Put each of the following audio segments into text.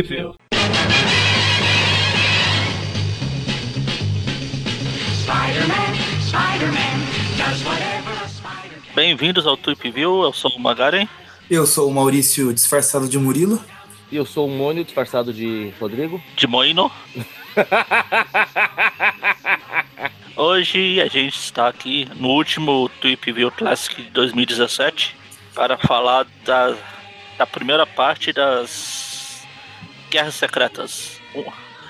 View. Bem-vindos ao Tweep View, eu sou o Magaren. Eu sou o Maurício disfarçado de Murilo. E eu sou o Mônio disfarçado de Rodrigo. De Moino. Hoje a gente está aqui no último Tweep View Classic de 2017 para falar da, da primeira parte das Guerras Secretas.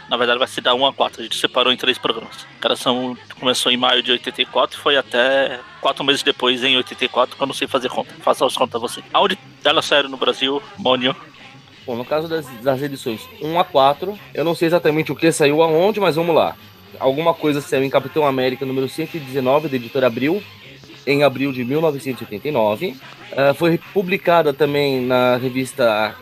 Na verdade vai se dar 1 a 4, a gente separou em três programas. Cada são começou em maio de 84 e foi até quatro meses depois, em 84, que eu não sei fazer conta. Faça as contas você. Aonde elas saíram no Brasil, Mônio? Bom, no caso das, das edições 1 a 4, eu não sei exatamente o que saiu aonde, mas vamos lá. Alguma coisa saiu em Capitão América número 119, da editora Abril, em abril de 1989. Uh, foi publicada também na revista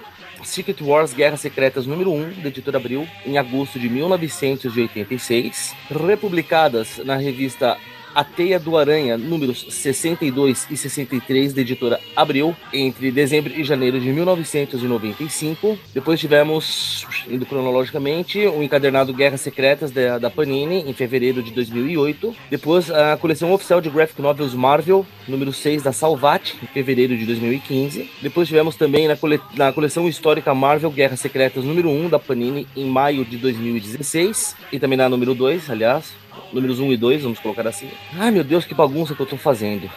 Secret Wars Guerras Secretas número 1, da editora Abril, em agosto de 1986. Republicadas na revista a Teia do Aranha, números 62 e 63 da editora Abril, entre dezembro e janeiro de 1995. Depois tivemos, indo cronologicamente, o encadernado Guerras Secretas da, da Panini, em fevereiro de 2008. Depois a coleção oficial de Graphic Novels Marvel, número 6 da Salvat, em fevereiro de 2015. Depois tivemos também na, cole, na coleção histórica Marvel Guerras Secretas número 1 da Panini, em maio de 2016. E também na número 2, aliás, números 1 e 2, vamos colocar assim. Ai meu Deus, que bagunça que eu tô fazendo.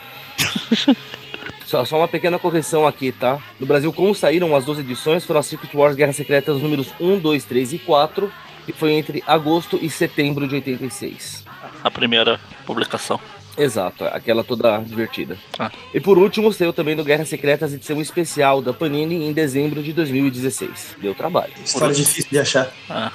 só, só uma pequena correção aqui, tá? No Brasil, como saíram as duas edições, foram as Secret Wars Guerra Secretas números 1, 2, 3 e 4, que foi entre agosto e setembro de 86. A primeira publicação. Exato, aquela toda divertida. Ah. E por último, saiu também no Guerra Secretas edição especial da Panini em dezembro de 2016. Deu trabalho. História difícil de achar. Ah.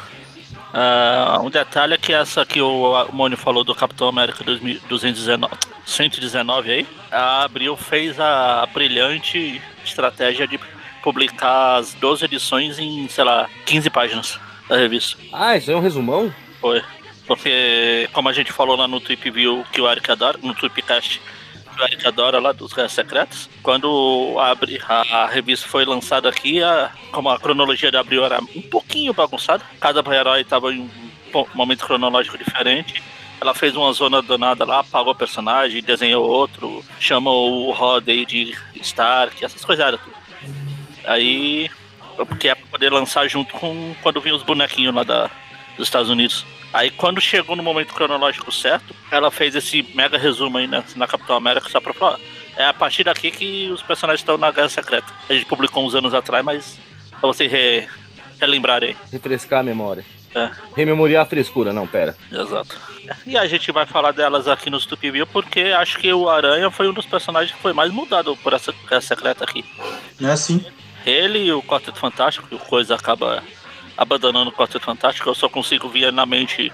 Uh, um detalhe é que essa que o Mônio falou do Capitão América 219, 119 aí, a Abril fez a brilhante estratégia de publicar as 12 edições em, sei lá, 15 páginas da revista. Ah, isso é um resumão? Foi. Porque, como a gente falou lá no Tweep View, que o Eric adora, no Tweepcast, que o Eric adora lá dos Guerras Secretas. Quando a, a, a, revista foi lançada aqui, a, como a cronologia da Abril era um pouquinho bagunçada, cada herói estava em um momento cronológico diferente. Ela fez uma zona danada lá, apagou o personagem, desenhou outro, chamou o Rod de Stark, essas coisas. Tudo. Aí, porque é pra poder lançar junto com quando vinha os bonequinhos lá da, dos Estados Unidos. Aí quando chegou no momento cronológico certo, ela fez esse mega resumo aí na, na Capitão América só pra falar. É a partir daqui que os personagens estão na Guerra Secreta. A gente publicou uns anos atrás, mas pra vocês re, relembrarem. Refrescar a memória. É. Rememoriar a frescura, não, pera. Exato. E a gente vai falar delas aqui no Stupid porque acho que o Aranha foi um dos personagens que foi mais mudado por essa Guerra Secreta aqui. É assim. Ele e o Quarteto Fantástico, que o Coisa acaba abandonando o Quarteto Fantástico, eu só consigo ver na mente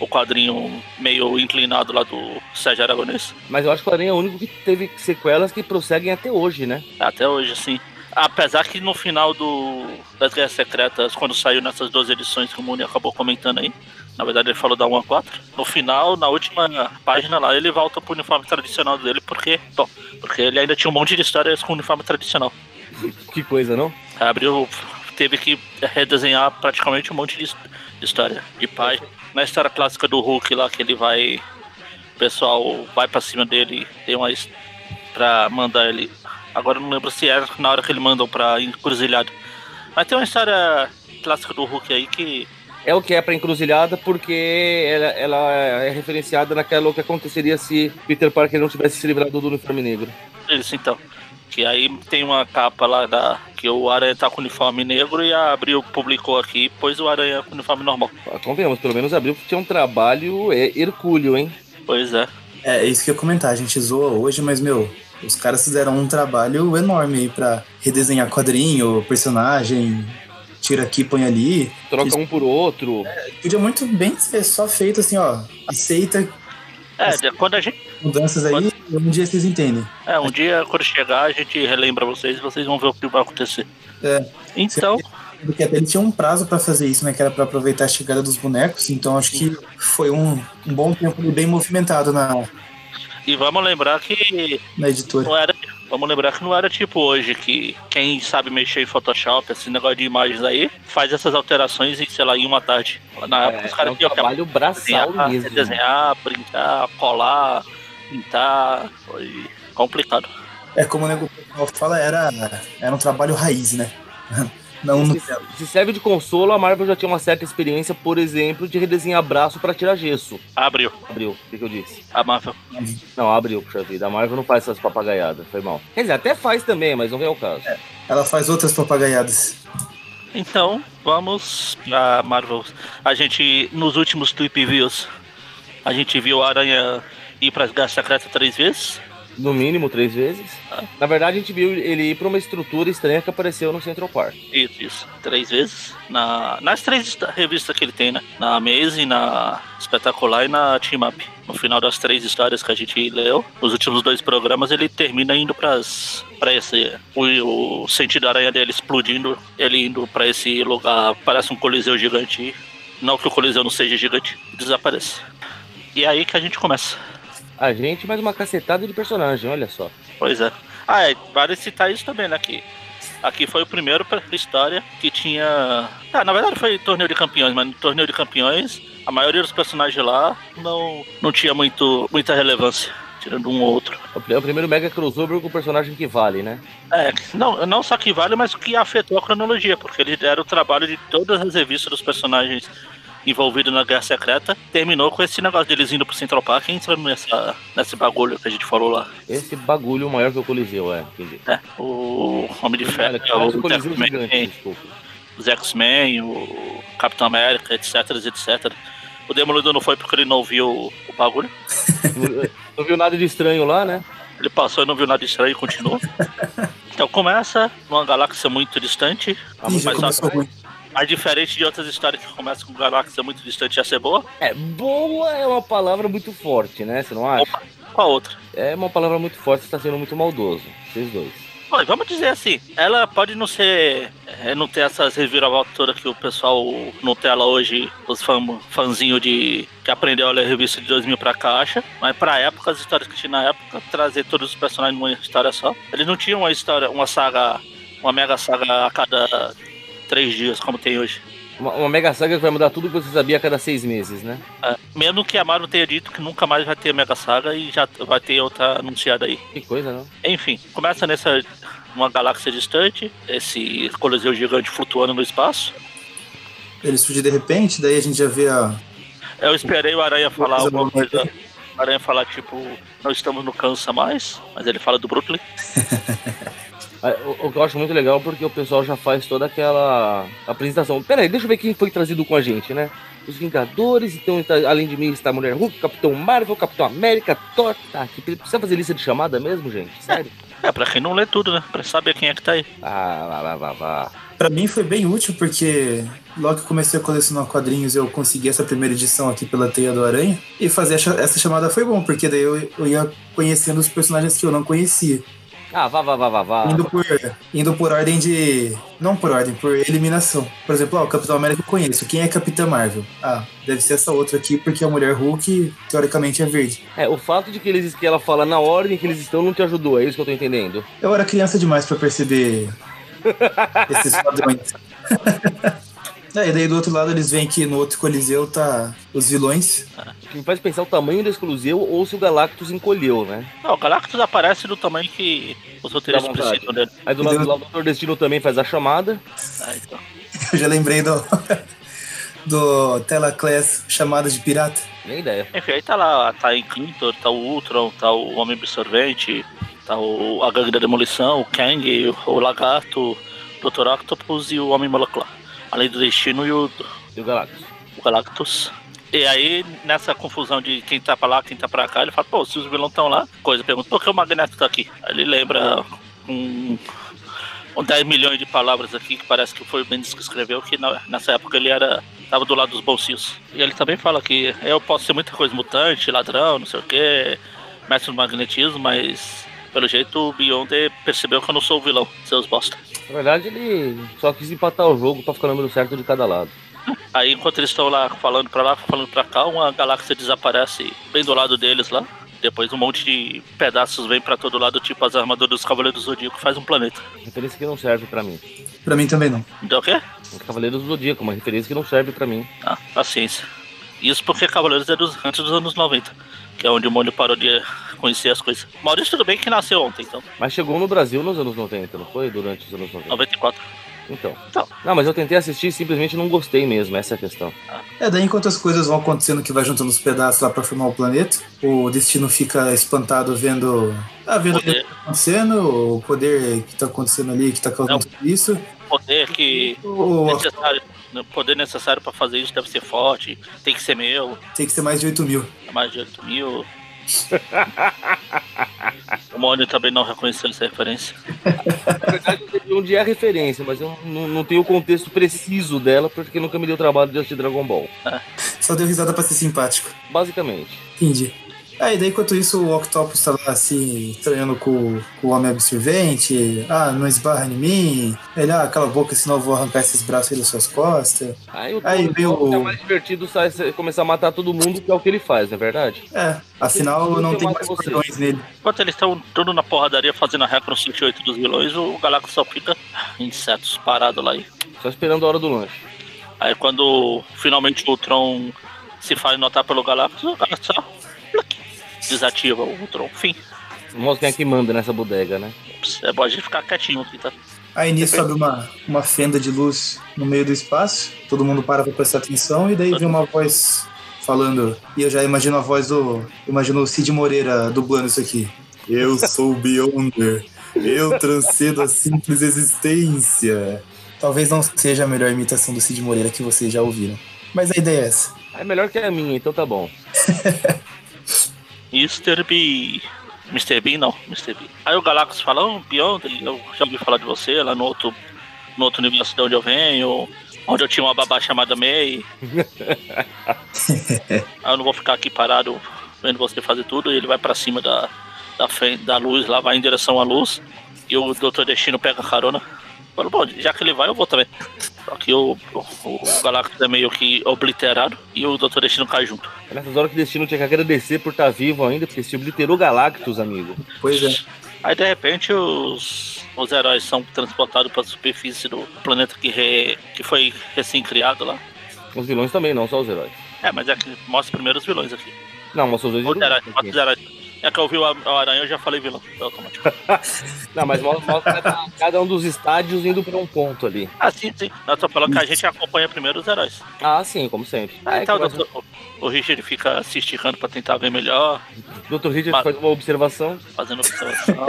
o quadrinho meio inclinado lá do Sérgio Aragonês. Mas eu acho que o quadrinho é o único que teve sequelas que prosseguem até hoje, né? Até hoje, sim. Apesar que no final do, das Guerras Secretas, quando saiu nessas duas edições que o Muni acabou comentando aí, na verdade ele falou da 1 a 4, no final, na última página lá, ele volta pro uniforme tradicional dele, porque, bom, porque ele ainda tinha um monte de histórias com uniforme tradicional. Que coisa, não? Abriu teve que redesenhar praticamente um monte de história de pai. Na história clássica do Hulk lá, que ele vai. O pessoal vai pra cima dele, tem uma. pra mandar ele. Agora não lembro se é na hora que ele mandam pra encruzilhada. Mas tem uma história clássica do Hulk aí que. É o que é pra encruzilhada porque ela, ela é referenciada naquela que aconteceria se Peter Parker não tivesse se livrado do uniforme negro. Isso então. Que aí tem uma capa lá da. Que o Aranha tá com uniforme negro e a Abril publicou aqui, pois o Aranha com uniforme normal. Ah, convenhamos, pelo menos a Abril tinha um trabalho é, hercúleo, hein? Pois é. É, isso que eu ia comentar, a gente zoa hoje, mas, meu, os caras fizeram um trabalho enorme aí pra redesenhar quadrinho, personagem, tira aqui, põe ali. Troca um por outro. É, podia muito bem ser só feito assim, ó. Aceita. É, quando a gente. Mudanças aí. Quando um dia vocês entendem. É, um dia quando chegar a gente relembra vocês e vocês vão ver o que vai acontecer. É. Então. Porque até ele tinha um prazo para fazer isso, né? Que era para aproveitar a chegada dos bonecos. Então acho que foi um, um bom tempo bem movimentado na. E vamos lembrar que. Na editora. O Aranha, Vamos lembrar que não era tipo hoje, que quem sabe mexer em Photoshop, esse negócio de imagens aí, faz essas alterações em, sei lá, em uma tarde. Na época, é, os caras é um trabalho braçal desenhar, mesmo. Desenhar, brincar, colar, pintar, foi complicado. É como o nego fala, era, era um trabalho raiz, né? Não se, se, serve de consolo, a Marvel já tinha uma certa experiência, por exemplo, de redesenhar braço para tirar gesso. Abriu. Abriu. O que, que, eu disse? A Marvel. Não, abriu, puxa vida. A Marvel não faz essas papagaiadas, foi mal. Quer dizer, até faz também, mas não é o caso. É, ela faz outras papagaiadas. Então, vamos a Marvel. A gente, nos últimos Tweep Views, a gente viu a Aranha ir para as Guerras Secretas três vezes. No mínimo três vezes. Ah. Na verdade, a gente viu ele ir pra uma estrutura estranha que apareceu no Central Park. Isso, isso. Três vezes. Na, nas três revistas que ele tem, né? Na Maze, na Espetacular e na Team Up. No final das três histórias que a gente leu, os últimos dois programas, ele termina indo pras, pra esse. O, o sentido aranha dele explodindo, ele indo pra esse lugar, parece um coliseu gigante. Não que o coliseu não seja gigante, desaparece. E é aí que a gente começa a gente, mais uma cacetada de personagem, olha só. Pois é. Ah, é, vale citar isso também, né? Que aqui foi o primeiro pra história que tinha. Ah, na verdade foi torneio de campeões, mas no torneio de campeões, a maioria dos personagens lá não, não tinha muito, muita relevância. Tirando um ou outro. É o primeiro mega crossover com o personagem que vale, né? É, não, não só que vale, mas que afetou a cronologia, porque eles deram o trabalho de todas as revistas dos personagens envolvido na Guerra Secreta, terminou com esse negócio deles indo pro Central Park e entrando nessa, nesse bagulho que a gente falou lá. Esse bagulho maior que o Coliseu, é. É, o Homem de Ferro, o X-Men, os X-Men, o Capitão América, etc, etc. O Demolidor não foi porque ele não viu o bagulho. não viu nada de estranho lá, né? Ele passou e não viu nada de estranho e continuou. Então começa numa galáxia muito distante. Ih, mas só, mas diferente de outras histórias que começam com galáxia muito distante, ia ser boa? É, boa é uma palavra muito forte, né? Você não acha? Opa, qual outra? É uma palavra muito forte, você tá sendo muito maldoso. Vocês dois. Vamos dizer assim, ela pode não ser. É, não ter essas reviravoltas todas que o pessoal Nutella hoje, os fã, fãzinhos de. que aprendeu a ler a revista de 2000 pra caixa, mas pra época, as histórias que tinha na época, trazer todos os personagens numa história só. Eles não tinham uma história, uma saga, uma mega saga a cada três dias, como tem hoje. Uma, uma, mega saga que vai mudar tudo que você sabia a cada seis meses, né? É, mesmo que a Marvel tenha dito que nunca mais vai ter mega saga e já vai ter outra anunciada aí. Que coisa, não? Enfim, começa nessa uma galáxia distante, esse coliseu gigante flutuando no espaço. Ele surge de repente, daí a gente já vê a. Eu esperei o Aranha falar alguma coisa. O Aranha falar, tipo, não estamos no Cansa mais, mas ele fala do Brooklyn. O que eu acho muito legal porque o pessoal já faz toda aquela apresentação. Pera aí, deixa eu ver quem foi trazido com a gente, né? Os Vingadores, então tá, além de mim está a Mulher Hulk, Capitão Marvel, Capitão América, Thor. Tá, aqui. Precisa fazer lista de chamada mesmo, gente? Sério? É, pra quem não lê tudo, né? Pra saber quem é que tá aí. Ah, vá, vá, vá, vá. Pra mim foi bem útil porque logo que comecei a colecionar quadrinhos eu consegui essa primeira edição aqui pela Teia do Aranha. E fazer essa chamada foi bom, porque daí eu, eu ia conhecendo os personagens que eu não conhecia. Ah, vá, vá, vá, vá, vá. Indo por, indo por ordem de. Não por ordem, por eliminação. Por exemplo, ó, o Capitão América eu conheço. Quem é Capitã Marvel? Ah, deve ser essa outra aqui, porque a mulher Hulk, teoricamente, é verde. É, o fato de que, eles, que ela fala na ordem que eles estão não te ajudou, é isso que eu tô entendendo. Eu era criança demais para perceber esses padrões. É, e daí do outro lado eles veem que no outro Coliseu tá os vilões. O que me faz pensar o tamanho desse Coliseu ou se o Galactus encolheu, né? Não, o Galactus aparece do tamanho que os roteiristas precisam dele. Aí do lado do lado o Destino também faz a chamada. Ah, então. Eu já lembrei do. do Telaclass chamada de pirata. Nem ideia. Enfim, aí tá lá, tá em Quintor, tá o Ultron, tá o Homem Absorvente, tá o, a Gangue da Demolição, o Kang, o, o Lagarto, o Dr. Octopus e o Homem Molecular. Além do Destino e o, e o Galactus. O Galactus. E aí, nessa confusão de quem tá pra lá, quem tá pra cá, ele fala, pô, se os vilões estão lá, coisa, pergunta, por que o Magneto tá aqui? Aí ele lembra um, um 10 milhões de palavras aqui, que parece que foi o Bendis que escreveu, que na, nessa época ele era. tava do lado dos bolsinhos. E ele também fala que eu posso ser muita coisa mutante, ladrão, não sei o que, mestre do magnetismo, mas pelo jeito o Beyond percebeu que eu não sou o vilão, seus bosta. Na verdade, ele só quis empatar o jogo pra ficar no número certo de cada lado. Aí enquanto eles estão lá falando pra lá, falando pra cá, uma galáxia desaparece bem do lado deles lá. Depois um monte de pedaços vem pra todo lado, tipo as armaduras dos Cavaleiros do Zodíaco faz um planeta. Referência que não serve pra mim. Pra mim também não. Então o quê? Os Cavaleiros do Zodíaco, uma referência que não serve pra mim. Ah, paciência. Isso porque Cavaleiros é dos, antes dos anos 90, que é onde o Mônio parou de conhecer as coisas. Maurício, tudo bem que nasceu ontem, então. Mas chegou no Brasil nos anos 90, não foi? Durante os anos 90. 94. Então. Então. Não, mas eu tentei assistir e simplesmente não gostei mesmo, essa é a questão. É, daí enquanto as coisas vão acontecendo que vai juntando os pedaços lá pra formar o planeta, o destino fica espantado vendo. Ah, vendo o que Poder. tá acontecendo, o poder que tá acontecendo ali, que tá causando tudo isso. Poder que O, necessário, o poder necessário pra fazer isso deve ser forte, tem que ser meu, tem que ser mais de 8 mil. mais de 8 mil. o Mônio também não reconheceu essa referência. Na verdade, eu sei onde é a referência, mas eu não, não tenho o contexto preciso dela, porque nunca me deu trabalho de assistir Dragon Ball. Só deu risada pra ser simpático. Basicamente. Entendi. Aí daí enquanto isso o Octopus tá lá assim, estranhando com, com o homem absorvente. Ah, não esbarra em mim. Ele, ah, cala a boca, senão eu vou arrancar esses braços aí das suas costas. Aí o Aí veio o- é mais divertido sai, começar a matar todo mundo, que é o que ele faz, não é verdade? É, afinal Eu não tem mais você. cordões nele. Enquanto eles estão tudo na porradaria fazendo a recra no 108 dos vilões, o Galactus só fica insetos parado lá. aí. Só esperando a hora do lanche. Aí quando finalmente o Tron se faz notar pelo Galactus, o Galactus só desativa o Tron. Fim. Mostra quem é que manda nessa bodega, né? É bom a gente ficar quietinho aqui, tá? Aí nisso abre uma, uma fenda de luz no meio do espaço, todo mundo para pra prestar atenção, e daí vem uma voz falando. E eu já imagino a voz do. Imagino o Cid Moreira dublando isso aqui. Eu sou o Beyonder. Eu transcendo a simples existência. Talvez não seja a melhor imitação do Cid Moreira que vocês já ouviram. Mas a ideia é essa. É melhor que a minha, então tá bom. Mr. B. Mr. B não, Mr. B. Aí o Galactus fala, oh, Beyond, eu já ouvi falar de você lá no outro, no outro universo de onde eu venho, onde eu tinha uma babá chamada May. Aí eu não vou ficar aqui parado vendo você fazer tudo, e ele vai pra cima da, da, da luz, lá vai em direção à luz, e o Dr. Destino pega carona. Fala, bom, já que ele vai, eu vou também. Só que o, o, o Galactus é meio que obliterado e o Dr. Destino cai junto. É Nessas horas que o Destino tinha que agradecer por estar vivo ainda, porque se obliterou Galactus, amigo. Pois é. Aí de repente os, os heróis são transportados para a superfície do planeta que, re- que foi recém-criado lá. Os vilões também, não só os heróis. É, mas é que mostra primeiro os vilões aqui. Não, mostra os dois Os heróis, vilões. mostra os heróis. É que eu vi o Aranha, eu já falei vilão. É automático. Não, mas mostra, cada, um dos estádios indo pra um ponto ali. Ah, sim, sim. Eu tô falando que a gente acompanha primeiro os heróis. Ah, sim, como sempre. Ah, É, então o, doutor- o Richard fica se esticando pra tentar ver melhor, o Dr. Richard Mas- faz uma observação. fazendo observação.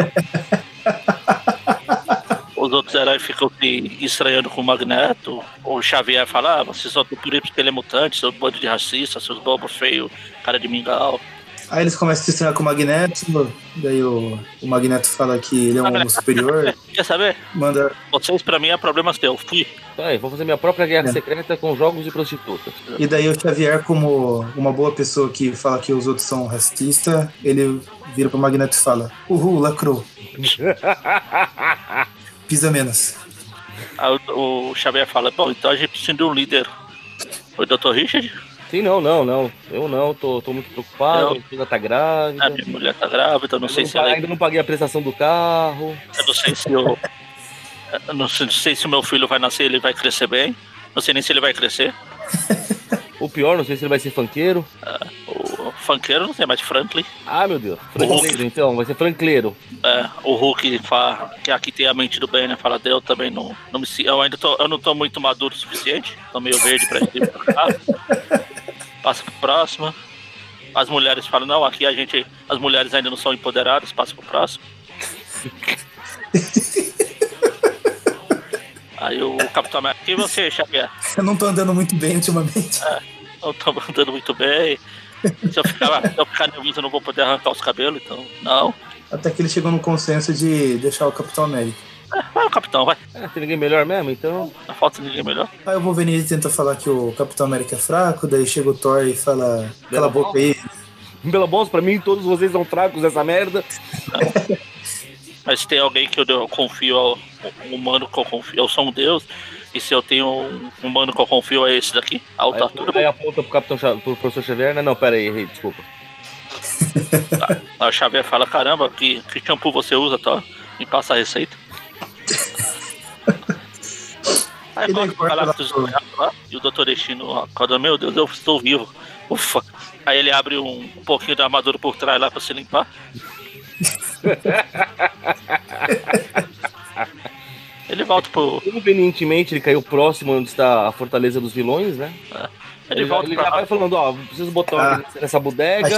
Os outros heróis ficam se estranhando com o Magneto. O Xavier fala: ah, vocês só estão por isso porque ele é mutante, seu bando de racista, seus bobos feios, cara de mingau. Aí eles começam a se estranhar com o Magneto, daí o, o Magneto fala que ele é um homo superior, Quer saber? manda. Vocês pra mim é problema seu. Fui. Aí, vou fazer minha própria guerra É. secreta com jogos e prostitutas. E daí o Xavier, como uma boa pessoa que fala que os outros são racistas, ele vira pro Magneto e fala: Uhul, lacrou. Pisa menos. Aí o, Xavier fala: bom, então a gente precisa de um líder. O Dr. Richard, Sim, não, não, não. Eu não, tô, tô muito preocupado, minha filha tá grávida. a minha mulher tá grávida, eu não Eu sei não se ela é Ainda não paguei a prestação do carro. Eu não sei se eu. eu não sei, não sei se o meu filho vai nascer, ele vai crescer bem. Não sei nem se ele vai crescer. O pior, não sei se ele vai ser funkeiro. O funkeiro não tem mais Franklin. Ah, meu Deus. Francleiro, então, vai ser francleiro. É, o Hulk fala que aqui tem a mente do bem, né? Fala, eu também não, não me Eu ainda tô, eu não tô muito maduro o suficiente. Tô meio verde pra cá. Passa pro próximo. As mulheres falam, não, aqui a gente. As mulheres ainda não são empoderadas, passa pro próximo. Aí o Capitão América, e você, Xavier? Eu não tô andando muito bem ultimamente. Eu tô andando muito bem. Se eu ficar, se eu ficar nervoso, eu não vou poder arrancar os cabelos, então. Não. Até que ele chegou no consenso de deixar o Capitão América. É, vai, o capitão, vai. É, tem ninguém melhor mesmo, então. Não falta ninguém melhor. Aí o Wolverine tenta falar que o Capitão América é fraco, daí chega o Thor e fala: Cala a boca aí. Pela bosta, pra mim, todos vocês são fracos nessa merda. Mas se tem alguém que eu, eu confio, um humano que eu confio, eu sou um deus. E se eu tenho um humano que eu confio, é esse daqui, a Aí, alta altura. aí aponta pro, Capitão pro professor Xavier, né? Não, pera aí, errei, desculpa. Aí o Xavier fala, caramba, que, que shampoo você usa, tá? Me passa a receita. Aí E corta lá Galactus lá, e o Dr. Destino acorda, meu Deus, eu estou vivo. Ufa. Aí ele abre um, um pouquinho da armadura por trás lá pra se limpar. ele volta pro. Convenientemente, ele caiu próximo onde está a fortaleza dos vilões, né? Ele, Ele, volta ele pra já vai falando, ó, preciso botar Ah. nessa bodega.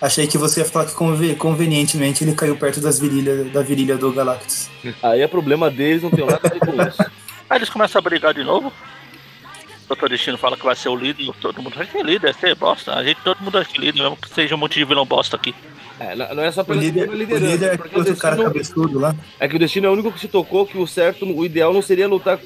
Achei que você ia falar que conve- convenientemente ele caiu perto das virilhas, da virilha do Galactus. Aí é problema deles, não tem nada a ver com isso. Aí eles começam a brigar de novo. O Dr. Destino fala que vai ser o líder. Todo mundo vai ser líder, é ser bosta. A gente, todo mundo é líder, mesmo que seja um monte de vilão bosta aqui. É, não é só O pela líder, o líder é porque o outro cara destino, cabeçudo lá. é que o destino é o único que se tocou que o certo, o ideal não seria lutar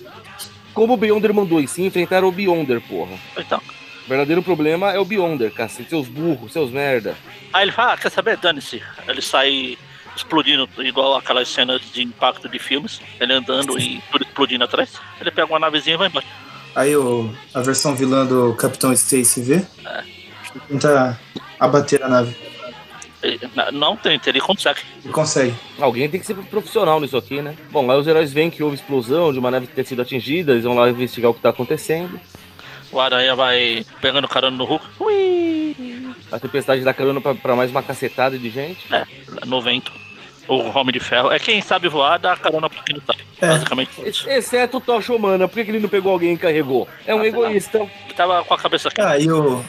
como o Beyonder mandou, e sim enfrentar o Beyonder, porra. Então. O verdadeiro problema é o Beyonder, cacete, seus burros, seus merda. Aí ele fala, ah, quer saber? Dane-se. Ele sai explodindo igual aquelas cenas de impacto de filmes. Ele andando e tudo explodindo atrás. Ele pega uma navezinha e vai embora. Aí o, a versão vilã do Capitão Stacy vê. Tenta abater a nave. Ele, na- não tenta, ele consegue. E consegue. Alguém tem que ser profissional nisso aqui, né? Bom, aí os heróis veem que houve explosão de uma nave ter sido atingida, eles vão lá investigar o que tá acontecendo. O Aranha vai pegando carona no Hulk. Ui! A tempestade dá carona pra, pra mais uma cacetada de gente. É, no vento. O Homem de Ferro. É quem sabe voar, dá carona pra quem não sabe. É. Basicamente Exceto o Tocha Humana, por que, ele não pegou alguém e carregou? É um Ah, egoísta. Ele tava com a cabeça aqui. Aí o.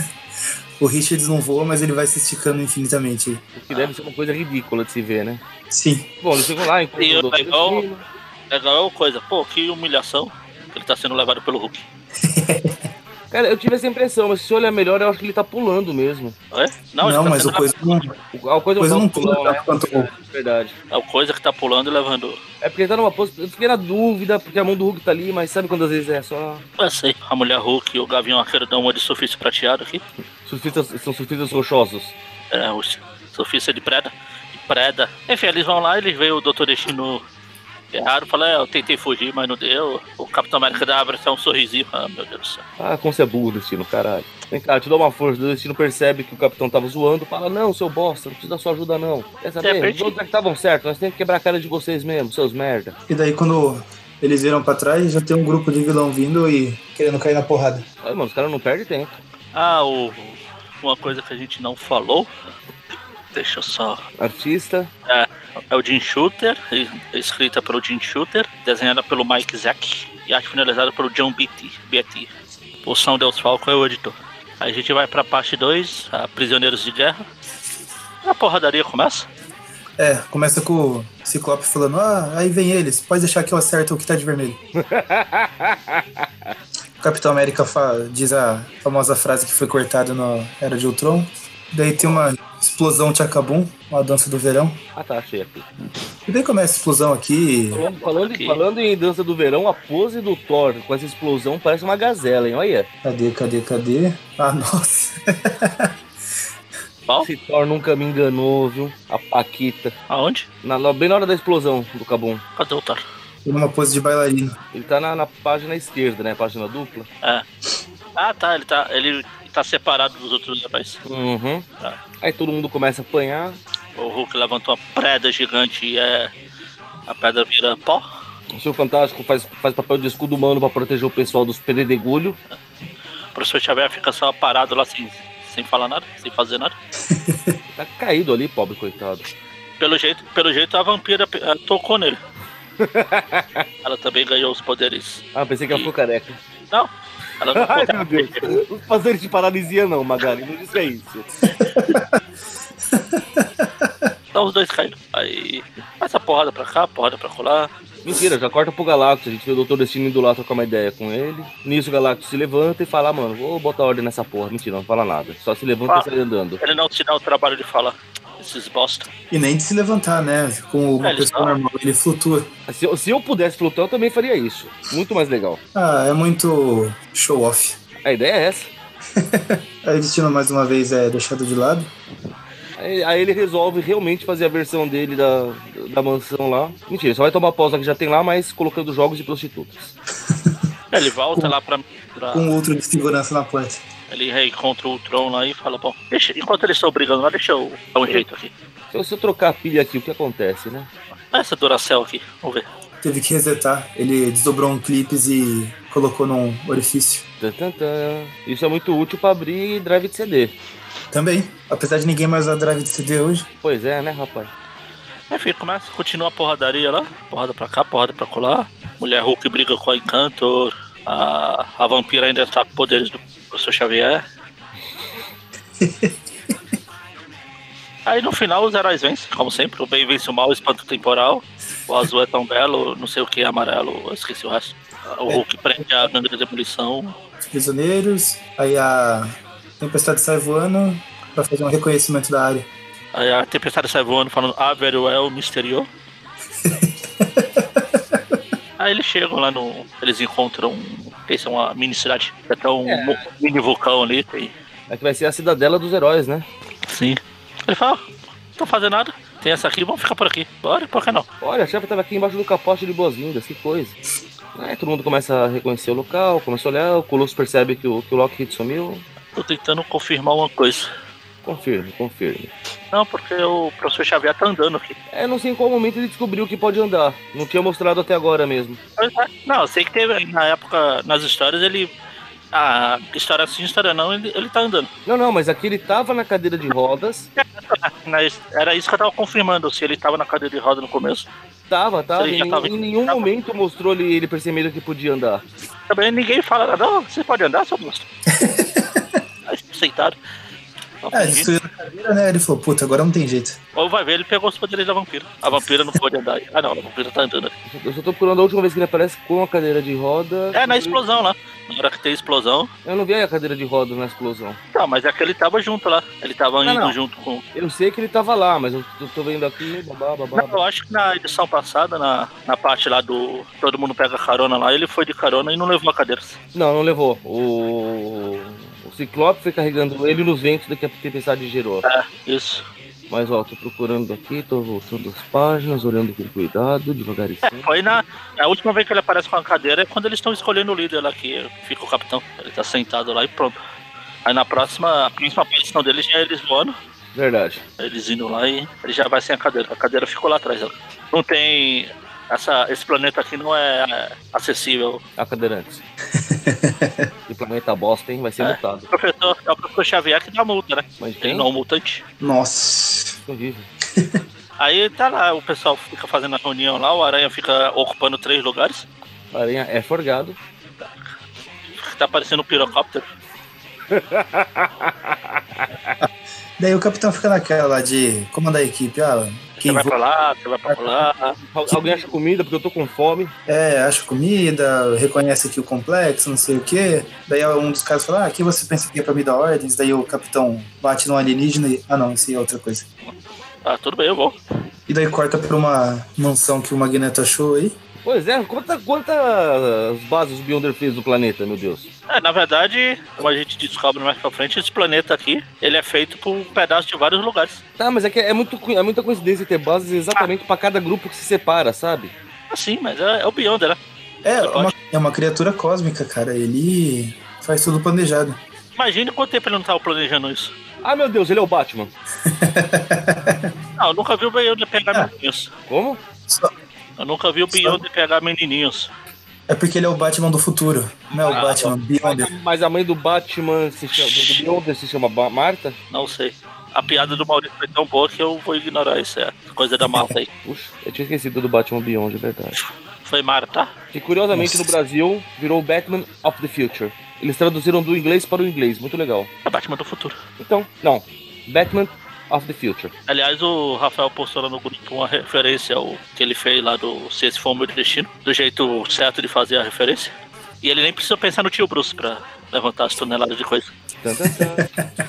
o Richards não voa, mas ele vai se esticando infinitamente. O que deve ser uma coisa ridícula de se ver, né? Sim. Bom, eles chegam lá, E legal-. Legal coisa. Pô, que humilhação. que Ele tá sendo levado pelo Hulk. Cara, eu tive essa impressão, mas se olhar melhor, eu acho que ele tá pulando mesmo. É? Não, ele tá mas o coisa não, O- A coisa coisa é não pula né? tanto o. É verdade. É o coisa que tá pulando e levando. É porque ele tá numa posição. Eu fiquei na dúvida, porque a mão do Hulk tá ali, mas sabe quando às vezes é só. Eu sei. A mulher Hulk e o Gavião Arqueiro dão uma de surfista prateado aqui. Surfistas, são surfistas rochosos. É, o surfista de preda. De preda. Enfim, eles vão lá, eles veem o Dr. Destino errado. Fala, é, eu tentei fugir, mas não deu. O Capitão América dá abre até um sorrisinho. Ah, meu Deus do céu. Ah, como você é burro, Destino, caralho. Vem cá, te dou uma força. O Destino percebe que o capitão tava zoando. Fala, não, seu bosta, não precisa da sua ajuda, não. Quer saber? repente- Os outros é que estavam certos, nós temos que quebrar a cara de vocês mesmo, seus merda. E daí quando eles viram pra trás, já tem um grupo de vilão vindo e querendo cair na porrada. Aí, mano, os caras não perdem tempo. Ah, o... uma coisa que a gente não falou. Deixa eu só. Artista, É, é o Jim Shooter, escrita pelo Jim Shooter, desenhada pelo Mike Zack e arte finalizada pelo John Beatty. Beatty. O São Deus Falco é o editor. Aí a gente vai pra parte 2, a Prisioneiros de Guerra. A porradaria começa. É, começa com o Ciclope falando, ah, aí vem eles, pode deixar que eu acerto o que tá de vermelho. o Capitão América fa- diz a famosa frase que foi cortada na Era de Ultron. Daí tem uma explosão Tchacabum, uma dança do verão. ah tá, achei aqui. E daí começa a explosão aqui. Falando, falando, Aqui. falando em dança do verão, a pose do Thor com essa explosão parece uma gazela, hein? Olha. Cadê, cadê, cadê? Ah, nossa. Qual? Esse Thor nunca me enganou, viu? A Paquita. Aonde? Na, bem na hora da explosão do Cabum. Cadê o Thor? Tem uma pose de bailarino. Ele tá na, na página esquerda, né? Página dupla. É. Ah, tá, ele tá, ele tá separado dos outros heróis. Uhum. Ah. Aí todo mundo começa a apanhar. O Hulk levantou uma preda gigante e é, a pedra vira pó. O Senhor Fantástico faz, faz papel de escudo humano pra proteger o pessoal dos pedregulho. O professor Xavier fica só parado lá sem, sem falar nada, sem fazer nada. Tá caído ali, pobre coitado. Pelo jeito, pelo jeito a vampira eh, tocou nele. ela também ganhou os poderes. Ah, pensei que ela ficou careca. Não Ai, meu Deus. Os poderes de paralisia não, Magali. Não disse é isso. Então os dois caíram. Aí, essa porrada pra cá, porrada pra colar. Mentira, já corta pro Galactus. A gente vê o Doutor Destino indo lá trocar uma ideia com ele. Nisso o Galactus se levanta e fala, ah, mano, vou botar ordem nessa porra. Mentira, não fala nada. Só se levanta Ah. e sai andando. Ele não se dá o trabalho de falar. Esses bosta. E nem de se levantar, né? Com uma É, pessoa normal, ele flutua. Se eu, se eu pudesse flutuar, eu também faria isso. Muito mais legal. Ah, é muito show off. A ideia é essa. Aí o destino mais uma vez é deixado de lado. Aí, aí ele resolve realmente fazer a versão dele da, da mansão lá. Mentira, só vai tomar pausa que já tem lá, mas colocando jogos de prostitutas. Ele volta lá pra. pra- Com outro de segurança na porta. Ele reencontra o Tron lá e fala, bom, deixa, enquanto eles estão brigando lá, deixa eu dar um jeito aqui. Se eu, se eu trocar a pilha aqui, o que acontece, né? Essa Duracell aqui, vamos ver. Teve que resetar. Ele desdobrou um clipes e colocou num orifício. Isso é muito útil pra abrir drive de CD. Também. Apesar de ninguém mais usar drive de CD hoje. Pois é, né, rapaz? Enfim, começa, continua a porradaria lá, porrada pra cá, porrada pra colar. Mulher Hulk briga com a Encantor. A, a vampira ainda tá com poderes do professor Xavier. Aí no final os heróis vencem, como sempre. O bem vence o mal, o espanto temporal. O azul é tão belo, não sei o que, amarelo, eu esqueci o resto. O Hulk prende a gangue de demolição. Os prisioneiros. Aí a tempestade sai voando pra fazer um reconhecimento da área. Aí a tempestade sai voando falando Ah, very well, misterio. Aí eles chegam lá no. Eles encontram. Essa é uma mini cidade. É até um É. mini vulcão ali. Tem, É que vai ser a cidadela dos heróis, né? sim. Ele fala, "Ah, não tô fazendo nada. Tem essa aqui, vamos ficar por aqui. Bora, por que não? Olha, a chefe tava aqui embaixo do capote de boas-vindas, que coisa. Aí todo mundo começa a reconhecer o local, começa a olhar, o Colosso percebe que o, que o Lockheed sumiu. Tô tentando confirmar uma coisa. Confirme, confirme. Não, porque o professor Xavier tá andando aqui. É, não sei em qual momento ele descobriu que pode andar. Não tinha mostrado até agora mesmo. É. Não, eu sei que teve na época, nas histórias, ele. A história sim, história não, ele, ele tá andando. Não, não, mas aqui ele tava na cadeira de rodas. Era isso que eu tava confirmando, se ele tava na cadeira de roda no começo. Tava, tava. Em, tava- em nenhum tava. momento mostrou ele, ele percebendo que podia andar. Também ninguém fala, não, você pode andar, seu monstro. Não, É, destruiu a cadeira, né? Ele falou, puta, agora não tem jeito. Ou vai ver, ele pegou os poderes da vampira. A vampira não pode andar. Ah não, a vampira tá andando. Eu só tô procurando a última vez que ele aparece com a cadeira de roda. É, na explosão lá. Na hora que tem explosão. Eu não vi a cadeira de roda na explosão. Tá, mas é que ele tava junto lá. Ele tava Não, indo não. junto com. Eu sei que ele tava lá, mas eu tô, tô vendo aqui, babá, babá. Não, eu acho que na edição passada, na, na parte lá do. Todo mundo pega carona lá, ele foi de carona e não levou a cadeira. Não, não levou. O Ciclope foi carregando ele nos ventos da que a tempestade gerou. É, isso. Mas ó, tô procurando aqui, tô voltando as páginas, olhando com cuidado, devagarinho. É, foi na. A última vez que ele aparece com a cadeira é quando eles estão escolhendo o líder lá, que fica o capitão. Ele tá sentado lá e pronto. Aí na próxima, a próxima aparição dele já é eles voando. Verdade. Eles indo lá e ele já vai sem a cadeira. A cadeira ficou lá atrás. ó. Não tem. Essa, esse planeta aqui não é é, acessível. A cadeirantes. e planeta bosta, hein? Vai ser É. multado. O professor, é o professor Xavier que dá multa, né? Mas Ele quem? não é um mutante. Nossa. Horrível. Aí tá lá, o pessoal fica fazendo a reunião lá, o Aranha fica ocupando três lugares. Aranha é forgado. Tá parecendo um pirocóptero. Daí o capitão fica naquela lá de comandar a equipe. Ah, Você vai pra lá, você vai pra lá. Al- Alguém acha comida porque eu tô com fome. é, acha comida, reconhece aqui o complexo, não sei o quê. Daí um dos caras fala, ah, aqui você pensa que é pra me dar ordens? Daí o capitão bate no alienígena e, ah não, isso aí é outra coisa. Ah, tudo bem, eu vou. E daí corta pra uma mansão que o Magneto achou aí. Pois é, quanta, quantas bases o Beyonder fez do planeta, meu Deus? É, na verdade, como a gente descobre mais pra frente, esse planeta aqui, ele é feito por um pedaço de vários lugares. Tá, mas é que é, muito, é muita coincidência ter bases exatamente pra cada grupo que se separa, sabe? Assim, mas é, é o Beyonder, né? É, uma, é uma criatura cósmica, cara. Ele faz tudo planejado. Imagine quanto tempo ele não tava planejando isso. Ah, meu Deus, ele é o Batman. Não, eu nunca vi o Beyonder pegar Ah. menininhos. Como? Só- Eu nunca vi o Beyonder pegar menininhos. É porque ele é o Batman do futuro. Não é o Ah, Batman Mas, Beyonder. mas a mãe do Batman se chama, do Beyonder se chama Marta? Não sei. A piada do Maurício foi tão boa que eu vou ignorar isso. É coisa da Marta aí. Puxa, eu tinha esquecido do Batman Beyond, é verdade. Foi Marta. Que curiosamente Nossa. no Brasil virou Batman of the Future. Eles traduziram do inglês para o inglês, muito legal. É Batman do futuro. Então, não. Batman of the Future. Aliás, o Rafael postou lá no grupo uma referência ao que ele fez lá do Se Esse For o Meu Destino, do jeito certo de fazer a referência. E ele nem precisou pensar no tio Bruce pra levantar as toneladas de coisa.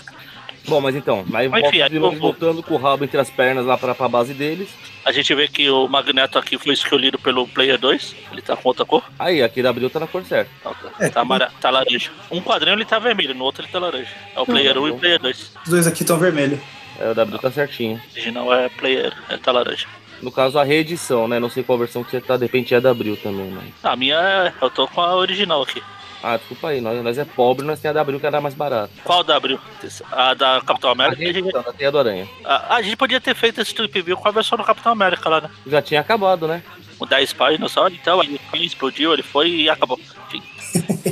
Bom, mas então, aí Mas enfim, aí voltando com o rabo entre as pernas lá pra, pra base deles. A gente vê que o Magneto aqui foi escolhido pelo Player 2. Ele tá com outra cor. Aí, aqui da Abril tá na cor certa. Tá, É. tá, amara- tá laranja. Um quadrinho ele tá vermelho, no outro ele tá laranja. É o Player 1 e o Player 2. Os dois aqui estão vermelhos. É, o da Abril tá certinho. O original é Player, é, tá laranja. No caso, a reedição, né? Não sei qual versão que você tá, de repente é da Abril também, mas... A minha é. Eu tô com a original aqui. Ah, desculpa aí, nós, nós é pobre, nós tem a da Abril que era mais barata. Qual da Abril? A da Capitão A América? gente, então, da Teia do Aranha. A, a gente podia ter feito esse trip view com a versão do Capitão América lá, né? Já tinha acabado, né? Com 10 páginas só, então aí ele explodiu, ele foi e acabou. Enfim.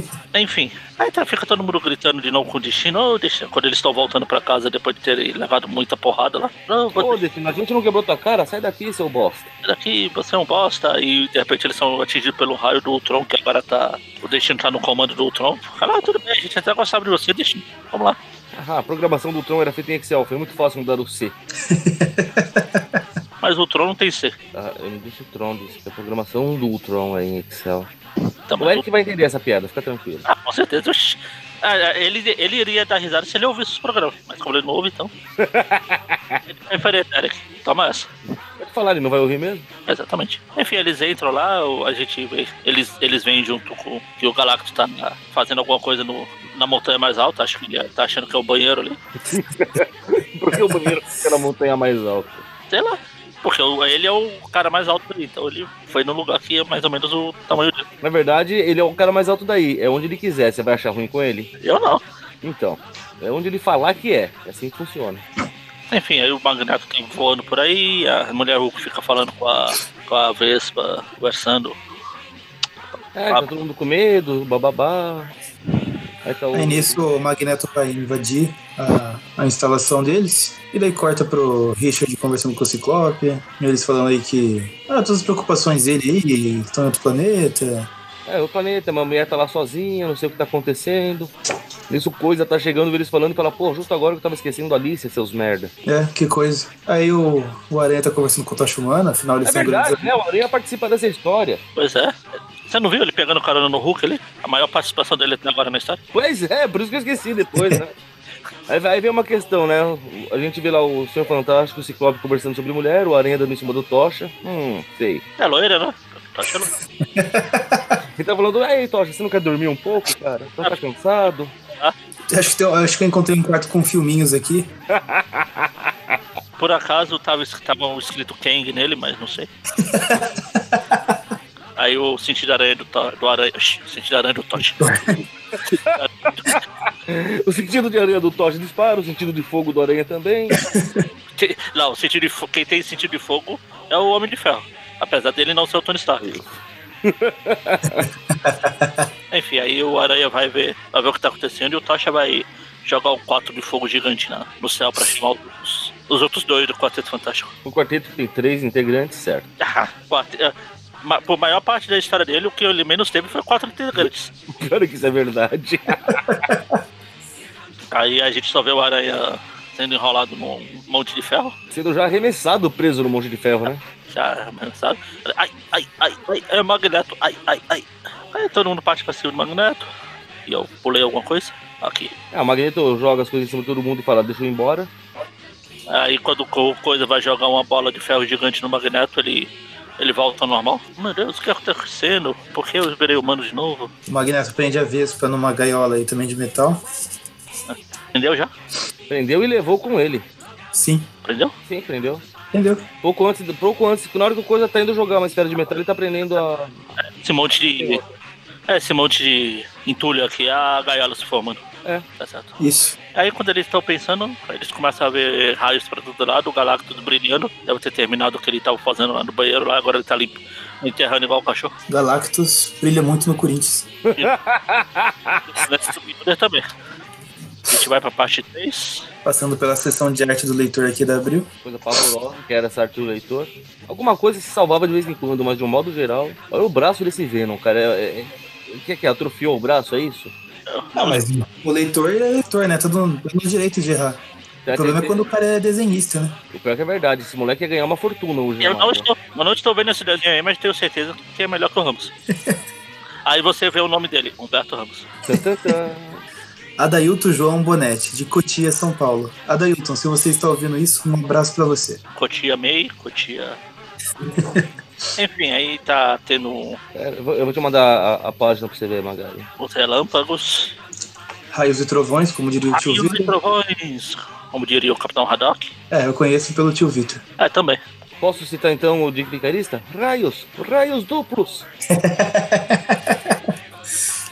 Enfim, aí tá, fica todo mundo gritando de novo com o destino, ô destino, quando eles estão voltando pra casa depois de terem levado muita porrada lá. Não, vou Ô, Destino, a gente não quebrou tua cara? Sai daqui, seu bosta. sair daqui, você é um bosta. E de repente eles são atingidos pelo raio do Ultron, que agora tá. O destino tá no comando do Ultron. Fala, ah, tudo bem, a gente até gostava de você, destino. Vamos lá. Ah, a programação do Tron era feita em Excel, foi muito fácil mudar o C. Mas o Ultron não tem C. Ah, eu não disse o Tron, disse que a programação do Tron é em Excel. Então, O Eric vai entender essa piada, fica tranquilo. Ah, com certeza. Oxi. Ah, ele, ele iria dar risada se ele ouvisse os programas. Mas como ele não ouve, então. ele prefere Eric. Toma essa. Pode falar, ele não vai ouvir mesmo? Exatamente. Enfim, eles entram lá, a gente. Eles, eles vêm junto com. Que o Galactus tá fazendo alguma coisa no, na montanha mais alta. Acho que ele tá achando que é o banheiro ali. Porque o banheiro fica na montanha mais alta. Sei lá. Porque ele é o cara mais alto ali. Então ele foi no lugar que é mais ou menos o tamanho dele. Na verdade, ele é o cara mais alto daí. É onde ele quiser. Você vai achar ruim com ele? Eu não. Então, é onde ele falar que é. É assim que funciona. Enfim, aí o Magneto tá voando por aí, a mulher Hulk fica falando com a, com a Vespa, conversando. É, tá todo mundo com medo, bababá. Aí tá o. Aí nisso o Magneto vai invadir a, a instalação deles. E daí corta pro Richard conversando com o Ciclope. E eles falando aí que. Ah, todas as preocupações dele aí estão em outro planeta. É, o planeta, minha mulher tá lá sozinha, não sei o que tá acontecendo. Isso coisa tá chegando, eles falando e fala, pô, justo agora que eu tava esquecendo da Alice, seus merda. É, que coisa. Aí o, o Aranha tá conversando com o Tocha Humana, afinal eles É são verdade, grandes. né? O Aranha participa dessa história. Pois é. Você não viu ele pegando carona no Hulk ali? A maior participação dele até agora na história? Pois é, por isso que eu esqueci depois, né? Aí, vem uma questão, né? A gente vê lá o Senhor Fantástico, o Ciclope conversando sobre mulher, o Aranha dando em cima do Tocha. Hum, sei. É loira, né? Tá achando? Ele tá falando, ei, Tocha, você não quer dormir um pouco, cara? Não tá cansado? Acho que, tem- acho que eu encontrei um quarto com filminhos aqui. Por acaso tava, tava escrito Kang nele, mas não sei. Aí o sentido aranha do, to, do aranha. O sentido aranha do Tocha. O sentido de aranha do Tocha dispara, o sentido de fogo do Aranha também. Não, o sentido de fo- quem tem sentido de fogo é o Homem de Ferro. Apesar dele não ser o Tony Stark. Enfim, aí o Aranha vai ver, vai ver o que tá acontecendo e o Tocha vai jogar um 4 de fogo gigante na, no céu pra chamar os, os outros dois do Quarteto Fantástico. O quarteto tem três integrantes, certo. Ah, quarte- ah, ma- por maior parte da história dele, o que ele menos teve foi quatro integrantes. O pior é que isso é verdade. Aí a gente só vê o Aranha sendo enrolado num monte de ferro. Sendo já arremessado preso no monte de ferro, né? Já, sabe? Ai, ai, ai, ai, é o Magneto, ai, ai, ai. Aí todo mundo parte pra cima do Magneto. E eu pulei alguma coisa. Aqui. Ah, o Magneto joga as coisas em cima de todo mundo e fala, deixa eu ir embora. Aí quando o co- coisa vai jogar uma bola de ferro gigante no Magneto, ele. Ele volta ao normal. Meu Deus, o que está acontecendo? Por que eu virei humano de novo? O Magneto prende a Vespa numa gaiola aí também de metal. Entendeu já? Prendeu e levou com ele. Sim, Entendeu? Sim, prendeu. entendeu? Pouco antes, pouco antes, na hora que o coisa tá indo jogar uma esfera de metal, ele tá prendendo a. Esse monte de. É, esse monte de entulho aqui, a gaiola se formando. É. Tá certo. Isso. Aí quando eles estão pensando, eles começam a ver raios pra todo lado, o Galactus brilhando. Deve ter terminado o que ele tava fazendo lá no banheiro, lá agora ele tá limpo, enterrando igual o cachorro. Galactus brilha muito no Corinthians. Subir também. A gente vai pra parte 3. Passando pela sessão de arte do leitor aqui da Abril. Coisa pavorosa, que era essa arte do leitor. Alguma coisa se salvava de vez em quando, mas de um modo geral. Olha o braço desse Venom, cara. É, é, o que é que é? Atrofiou o braço, é isso? Não, mas o leitor é leitor, né? Todo mundo tem o direito de errar. O problema é quando o cara é desenhista, né? O pior que é verdade, esse moleque ia ganhar uma fortuna hoje. Eu na não, estou, eu não estou vendo esse desenho aí, mas tenho certeza que é melhor que o Ramos. Aí você vê o nome dele, Humberto Ramos. Adailton João Bonetti, de Cotia, São Paulo. Adailton, se você está ouvindo isso, um abraço pra você. Cotia May, Cotia. Enfim, aí tá tendo Pera, eu vou- eu vou te mandar a, a página pra você ver, Magali. os relâmpagos, Raios e trovões, como diria o tio raios e Vitor. trovões, como diria o Capitão Haddock. É, eu conheço pelo tio Vitor. É, também. Posso citar então o Dick Vicarista? Raios! Raios duplos!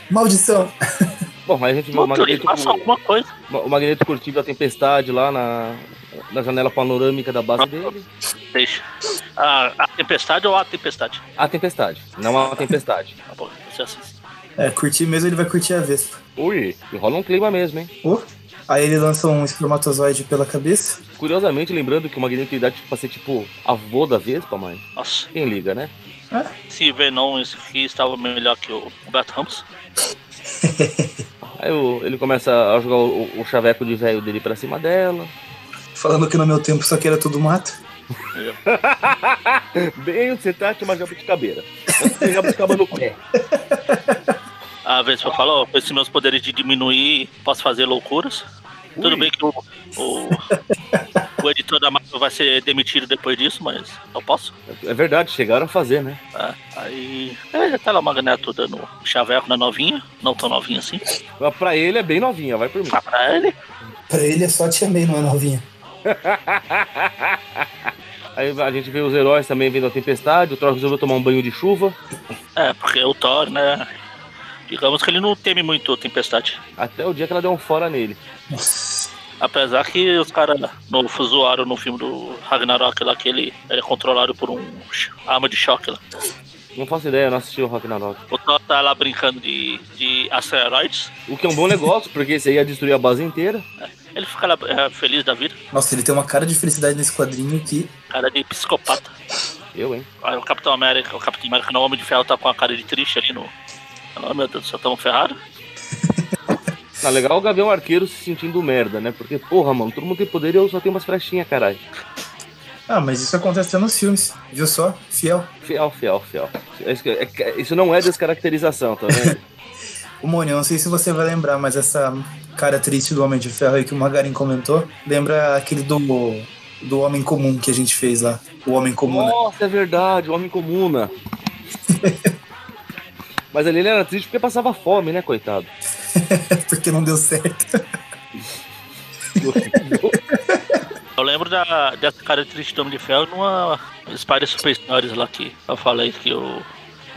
Maldição! Bom, mas a gente vê o Magneto, Passa alguma coisa. o Magneto curtindo a tempestade lá na, na janela panorâmica da base dele. Deixa. A, a tempestade ou a tempestade? A tempestade, não a tempestade. Tá bom, você assiste. É, curtir mesmo ele vai curtir a Vespa. Ui, e rola um clima mesmo, hein? Oh, Aí ele lança um espermatozoide pela cabeça. Curiosamente, lembrando que o Magneto tem idade pra ser tipo avô da Vespa, mas Nossa, quem liga, né? se Venom esse aqui estava melhor que o Beto Ramos. Aí o- ele começa a jogar o, o chaveco de velho dele pra cima dela. Falando que no meu tempo isso aqui era tudo mato. Bem, você tá com uma jabuticabeira. Você jabuticaba no pé. A Vespa falou, com esses meus poderes de diminuir, posso fazer loucuras. Tudo Ui. bem que o, o, o editor da Marvel vai ser demitido depois disso, mas eu posso. É verdade, chegaram a fazer, né? É, aí. É, já tá lá o Magneto dando chaveco na novinha, não tão novinha assim. Mas pra ele é bem novinha, vai por mim. Mas pra ele, Pra ele é só Tia May, não é novinha. Aí a gente vê os heróis também vendo a tempestade, o Thor resolveu tomar um banho de chuva. é, porque o Thor, né? Digamos que ele não teme muito a tempestade. Até o dia que ela deu um fora nele. Apesar que os caras zoaram no filme do Ragnarok lá que ele, é controlado por um arma de choque lá. Não faço ideia, não assisti o Rock na Rock. O Thor tá lá brincando de, de asteroides. O que é um bom negócio, porque esse aí ia destruir a base inteira. Ele fica lá é, feliz da vida, Nossa, ele tem uma cara de felicidade nesse quadrinho que. cara de psicopata. Eu, hein? Aí o Capitão América, o Capitão América não, o Homem de Ferro tá com a cara de triste ali no. Oh meu Deus do céu, tamo ferrado. Tá legal o Gavião Arqueiro se sentindo merda, né? Porque, porra, mano, todo mundo tem poder e eu só tenho umas flechinhas, caralho. Ah, mas isso acontece até nos filmes. Viu só? Fiel. Fiel, fiel, fiel. É isso é Isso não é descaracterização, tá vendo? O Mônio, eu não sei se você vai lembrar, mas essa cara triste do Homem de Ferro aí que o Magarin comentou, lembra aquele do, do Homem Comum que a gente fez lá. O Homem Comum. né? Nossa, é verdade, o Homem Comuna. Mas ali ele era triste porque passava fome, né, coitado? Porque não deu certo. Eu lembro da, dessa cara triste do Homem de Ferro numa Spider Super Stories lá que eu falei que o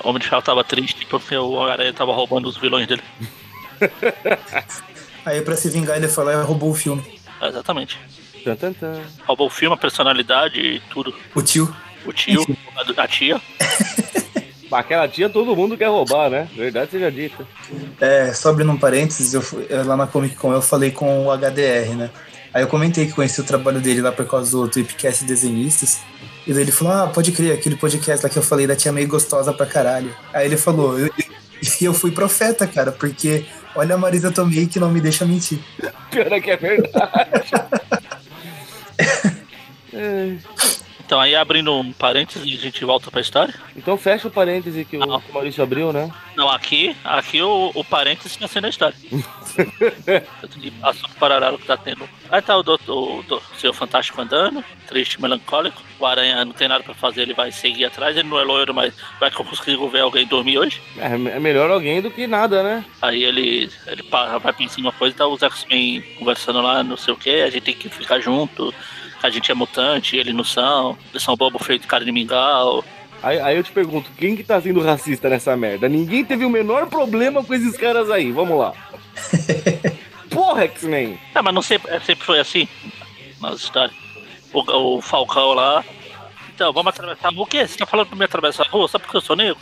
Homem de Ferro tava triste porque o Homem-Aranha tava roubando os vilões dele. Aí pra se vingar ele foi lá e roubou o filme. É, exatamente. Tan, tan, tan. Roubou o filme, a personalidade e tudo. O tio. O tio, a, a tia. Aquela tia todo mundo quer roubar, né? Verdade seja dita. É, só abrindo um parênteses, eu fui, é, lá na Comic Con eu falei com o HDR, né? Aí eu comentei que conheci o trabalho dele lá por causa do Tweepcast Desenhistas. E daí ele falou, ah, pode crer, aquele podcast lá que eu falei da tia meio gostosa pra caralho. Aí ele falou, eu- e eu fui profeta, cara, porque olha a Marisa Tomei que não me deixa mentir. Pior que é verdade. É. Então aí abrindo um parênteses e a gente volta pra história. Então fecha o parêntese que o, que o Maurício abriu, né? Não, aqui, aqui o, o parênteses tá sendo a história. assunto paralelo que tá tendo. Aí tá o, doutor, o, do- seu Fantástico andando, triste, melancólico. O Aranha não tem nada pra fazer, ele vai seguir atrás. Ele não é loiro, mas vai conseguir ver alguém dormir hoje. É, é melhor alguém do que nada, né? Aí ele, ele para, vai pensando uma coisa, tá os X-Men conversando lá, não sei o que, a gente tem que ficar junto, a gente é mutante, eles não são, eles são bobo feito de cara de mingau. Aí, aí eu te pergunto, quem que tá sendo racista nessa merda? Ninguém teve o menor problema com esses caras aí, vamos lá. Porra, X-Men! É, mas não sempre, é, sempre foi assim nas histórias. O, o Falcão lá. Então, vamos atravessar a rua. O quê? Você tá falando pra mim atravessar a rua só porque eu sou negro?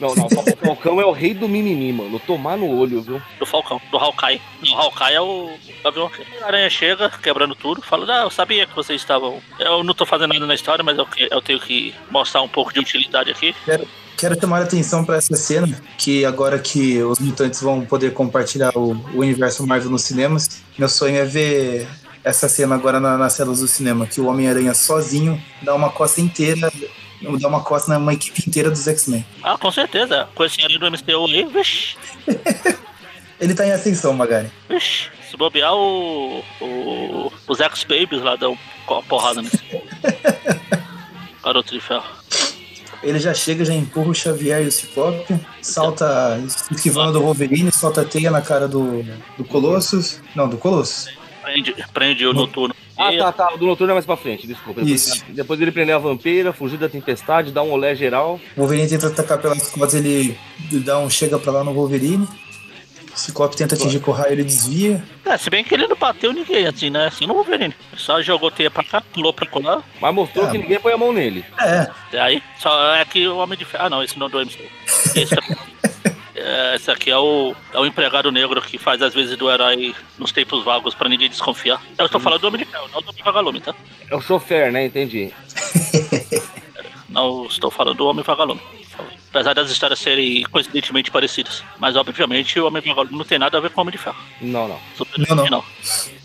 Não, não, o Falcão é o rei do mimimi, mano. Tomar no olho, viu? Do Falcão, do Hawkeye. O Hawkeye é o avião. A aranha chega, quebrando tudo, fala: Ah, eu sabia que vocês estavam. Eu não tô fazendo nada na história, mas eu, eu tenho que mostrar um pouco de utilidade aqui. Quero, quero chamar a atenção pra essa cena, que agora que os mutantes vão poder compartilhar o, o universo Marvel nos cinemas, meu sonho é ver essa cena agora na- nas celas do cinema, que o Homem-Aranha sozinho dá uma costa inteira, dá uma costa numa equipe inteira dos X-Men. Ah, com certeza. Com esse anime do MCU aí, vixi, Ele tá em ascensão, Magari. vixi. Se bobear, o, o, os X-Babies lá dão uma porrada nesse. Garoto de ferro. Ele já chega, já empurra o Xavier e o Ciclope, salta esquivando do Wolverine, solta a teia na cara do, do Colossus. Não, do Colossus. Prende, prende o noturno. Ah, tá, tá. O do Noturno é mais pra frente, desculpa. Depois, Isso. depois ele prender a vampira, fugir da tempestade, dar um olé geral. O Wolverine tenta atacar pelas costas, ele dá um chega pra lá no Wolverine. Ciclope tenta atingir com o raio, ele desvia. É, se bem que ele não bateu ninguém, assim, né? Assim, não Wolverine. Só jogou teia pra cá, pulou pra colar. Mas mostrou É. que ninguém põe a mão nele. É, E aí, só é que o Homem de Ferro. Ah, não, esse não é do MCU. Esse, é... é, esse aqui é o, é o empregado negro que faz às vezes do herói nos tempos vagos pra ninguém desconfiar. Eu estou falando do Homem de Ferro, não do Homem Vagalume, tá? É o chofer, né? Entendi. Não estou falando do Homem Vagalume. Apesar das histórias serem coincidentemente parecidas. Mas obviamente o Homem Vagalume não tem nada a ver com o Homem de Ferro. Não, não. Super Não, não.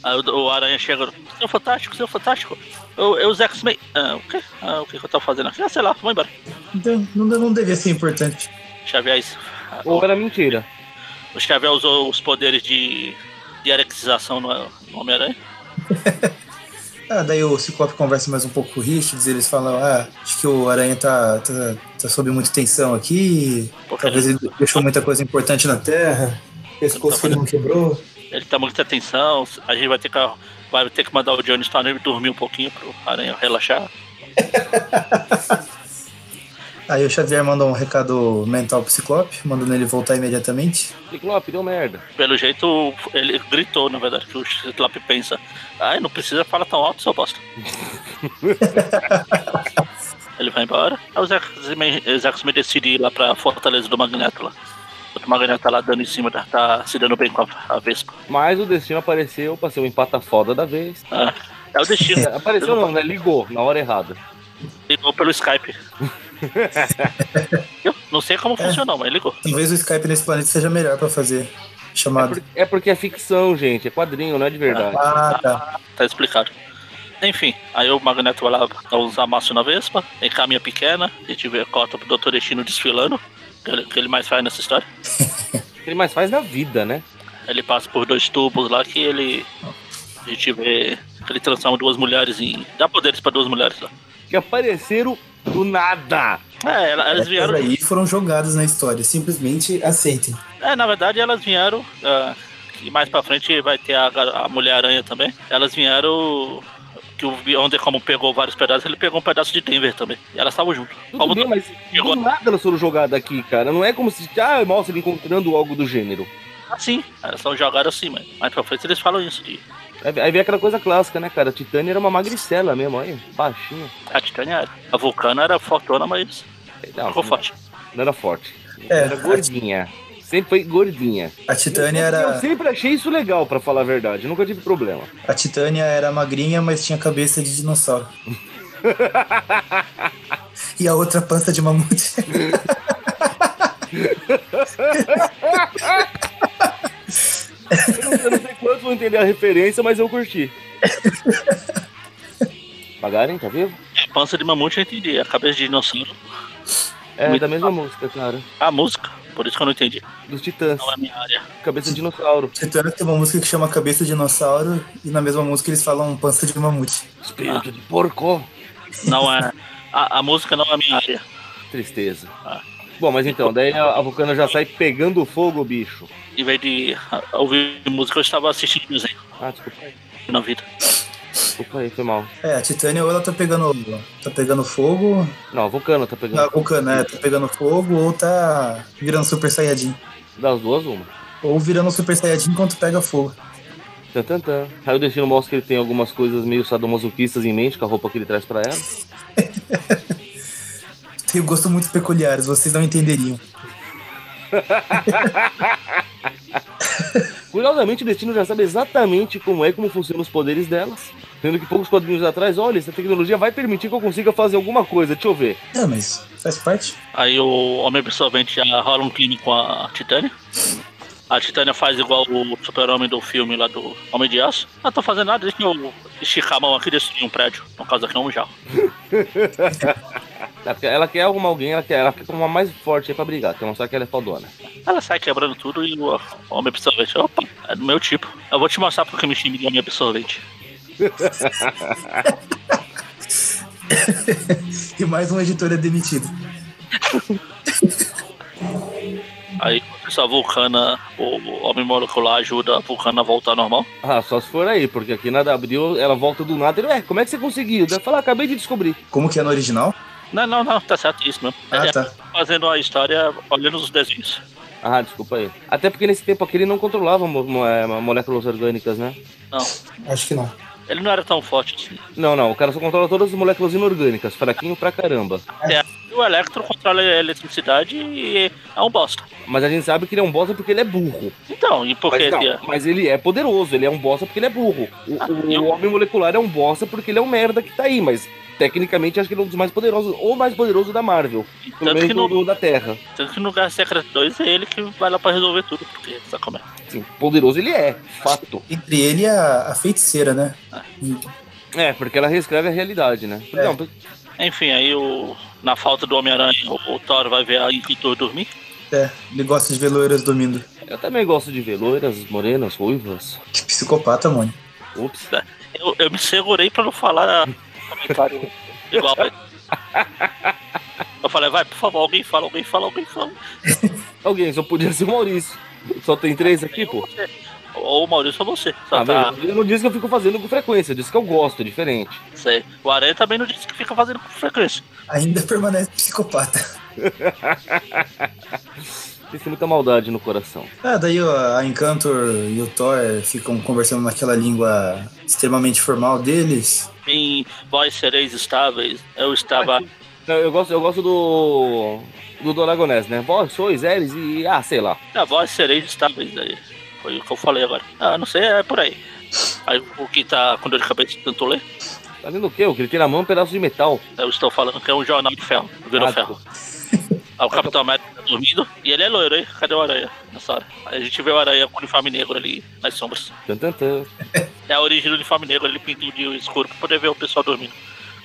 Aí o, o Aranha chega, seu fantástico, seu fantástico. Eu, eu os X-Men. Ah, o quê? Ah, o que, eu tô fazendo aqui? Ah, sei lá, vou embora. então não, não devia ser importante. Xavier, Ou era mentira. o Xavier usou os poderes de, de erexização no, no Homem-Aranha. Ah, daí o Ciclope conversa mais um pouco com o Richards, eles falam, ah, acho que o Aranha tá, tá, tá sob muita tensão aqui, Porque talvez ele, ele deixou muita coisa importante na Terra, pescoço que ele não quebrou. ele tá muita atenção. A gente vai ter que, vai ter que mandar o Johnny Storm dormir um pouquinho pro Aranha relaxar. Aí o Xavier manda um recado mental pro Ciclope, mandando ele voltar imediatamente. Ciclope, deu merda. Pelo jeito, ele gritou, na verdade, que o Ciclope pensa. Ai, não precisa falar tão alto, seu bosta. ele vai embora. Aí os X-Men os X-Men decidem ir lá pra Fortaleza do Magneto lá. O Magneto tá lá dando em cima, tá, tá se dando bem com a, a Vespa. Mas o destino apareceu pra ser o empata foda da vez. Ah, é o destino. Apareceu não, né? Ligou na hora errada. Ligou pelo Skype. Eu não sei como funcionou, mas ligou. Talvez o Skype nesse planeta seja melhor pra fazer É, chamada. por- é porque é ficção, gente. É quadrinho, não é de verdade. Ah, tá. Tá explicado. Enfim, aí o Magneto vai lá uns amassos na Vespa, encaminha pequena, a gente vê a cota pro Dr. Destino desfilando, que ele, que ele mais faz nessa história. O que ele mais faz na vida, né? Ele passa por dois tubos lá que ele. A gente vê que ele transforma duas mulheres em. dá poderes pra duas mulheres lá. Que apareceram do nada. É, ela- elas Essas vieram. aí foram jogadas na história, simplesmente aceitem. É, na verdade elas vieram. ah, que mais pra frente vai ter a, a Mulher-Aranha também. Elas vieram. Que o Wonder, como pegou vários pedaços, ele pegou um pedaço de Denver também. E elas estavam juntas. Tudo Como bem, mas chegou- do nada elas foram jogadas aqui, cara. Não é como se. Ah, mostra ele encontrando algo do gênero. Assim, elas são jogadas assim, mas mais pra frente eles falam isso. De, Aí vem aquela coisa clássica, né, cara? A Titânia era uma magricela mesmo, olha. Baixinha. a Titânia era. A Vulcana era fortona, mas Não, ficou forte. não era forte. É, era gordinha. Sempre foi gordinha. A Titânia Eu era. sempre achei isso legal, pra falar a verdade. Nunca tive problema. A Titânia era magrinha, mas tinha cabeça de dinossauro. e a outra pança de mamute. Eu não, eu não sei quantos vão entender a referência, mas eu curti. Pagarem, tá vivo? Pança de mamute eu entendi. A cabeça de dinossauro. É Muito da mesma música, cara. A música, por isso que eu não entendi. Dos Titãs. Não é minha área. Cabeça de dinossauro. Titânia tem uma música que chama Cabeça de Dinossauro e na mesma música eles falam pança de mamute. Espírito de porco. Não é. A, a música não é minha área. Tristeza. Ah. Bom, mas então, daí a, a Vulcana já sai pegando fogo, bicho. Em vez de ah, ouvir música, eu estava assistindo desenho Ah, desculpa aí. na vida. Desculpa aí, foi mal. É, a Titânia ou ela tá pegando, tá pegando fogo, Não, a Vulcana tá pegando. Vulcana, né? Tá pegando fogo ou tá virando Super Saiyajin. Das duas, uma. Ou virando Super Saiyajin enquanto pega fogo. Tan, tan, tan. Aí o Destino mostra que ele tem algumas coisas meio sadomasoquistas em mente com a roupa que ele traz pra ela. Tenho gosto muito peculiares, vocês não entenderiam. Curiosamente, o Destino já sabe exatamente como é e como funcionam os poderes delas. Sendo que poucos quadrinhos atrás, olha, essa tecnologia vai permitir que eu consiga fazer alguma coisa, deixa eu ver. É, mas faz parte. Aí o Homem Absorvente já rola um crime com a Titânia. A Titânia faz igual o super-homem do filme lá do Homem de Aço. Não tô fazendo nada, deixa eu esticar a mão aqui e destruir um prédio. No caso aqui é um jarro. Porque Ela quer arrumar alguém, ela quer, ela quer uma mais forte aí pra brigar, quer mostrar que ela é faldona. Ela sai quebrando tudo e o Homem Absorvente, opa, é do meu tipo. Eu vou te mostrar porque me chame de Homem Absorvente. E mais um editor é demitido. Aí essa Vulcana, o Homem Molecular ajuda a Vulcana a voltar ao normal. Ah, só se for aí, porque aqui na Abril ela volta do nada. Ele, ué, como é que você conseguiu? Ela fala, acabei de descobrir. Como que é no original? Não, não, não, tá certo isso mesmo. Ah, É, tá. Fazendo a história olhando os desenhos. Ah, desculpa aí. Até porque nesse tempo aqui ele não controlava mo mo é, moléculas orgânicas, né? Não. Acho que não. Ele não era tão forte assim. Não, não. O cara só controla todas as moléculas inorgânicas. Fraquinho pra caramba. É, o Electro controla a eletricidade e é um bosta. Mas a gente sabe que ele é um bosta porque ele é burro. Então, e por que Mas, não, ele é? mas ele é poderoso. Ele é um bosta porque ele é burro. O, o- eu- o homem molecular é um bosta porque ele é um merda que tá aí. Mas tecnicamente acho que ele é um dos mais poderosos. Ou mais poderoso da Marvel. Pelo Tanto menos que, do, no, do- da Terra. tanto que no Guerra Secret 2 é ele que vai lá pra resolver tudo, porque sabe como é? Sim, poderoso ele é. Fato. Entre ele e a, a feiticeira, né? É, porque ela reescreve a realidade, né? É. Não, Enfim, aí o, na falta do Homem-Aranha, o, o Thor vai ver a Inquitor dormir. É, ele gosta de ver loiras dormindo. eu também gosto de ver loiras, morenas, ruivas. Que psicopata, mano. Ups. Eu, eu me segurei pra não falar comentário igual. Eu falei, vai, por favor, alguém fala, alguém fala, alguém fala. Alguém, só podia ser o Maurício. Só tem três aqui, pô. Ou o Maurício ou você. Só Ah, tá, mas eu não disse que eu fico fazendo com frequência, eu disse que eu gosto, é diferente. sei. O Aranha também não disse que fica fazendo com frequência. Ainda permanece psicopata. Tem muita maldade no coração. Ah, daí ó, a Encantor e o Thor ficam conversando naquela língua extremamente formal deles. Em vós sereis estáveis, eu estava. Não, eu gosto, eu gosto do. do Doragonés, né? Vós sois Eres e. Ah, sei lá. Ah, vós sereis estáveis aí. Foi o que eu falei agora. Ah, não sei, é por aí. Aí o que tá com dor de cabeça tanto ler, Tá vendo o quê? Eu gritei na mão um pedaço de metal. eu estou falando que é um jornal de ferro, virou Ah, ferro. Aí o Capitão América dormindo e ele é loiro, hein? Cadê o Aranha nessa hora? Aí a gente vê o Aranha com o uniforme negro ali nas sombras. É a origem do uniforme negro, ele pintou de escuro pra poder ver o pessoal dormindo.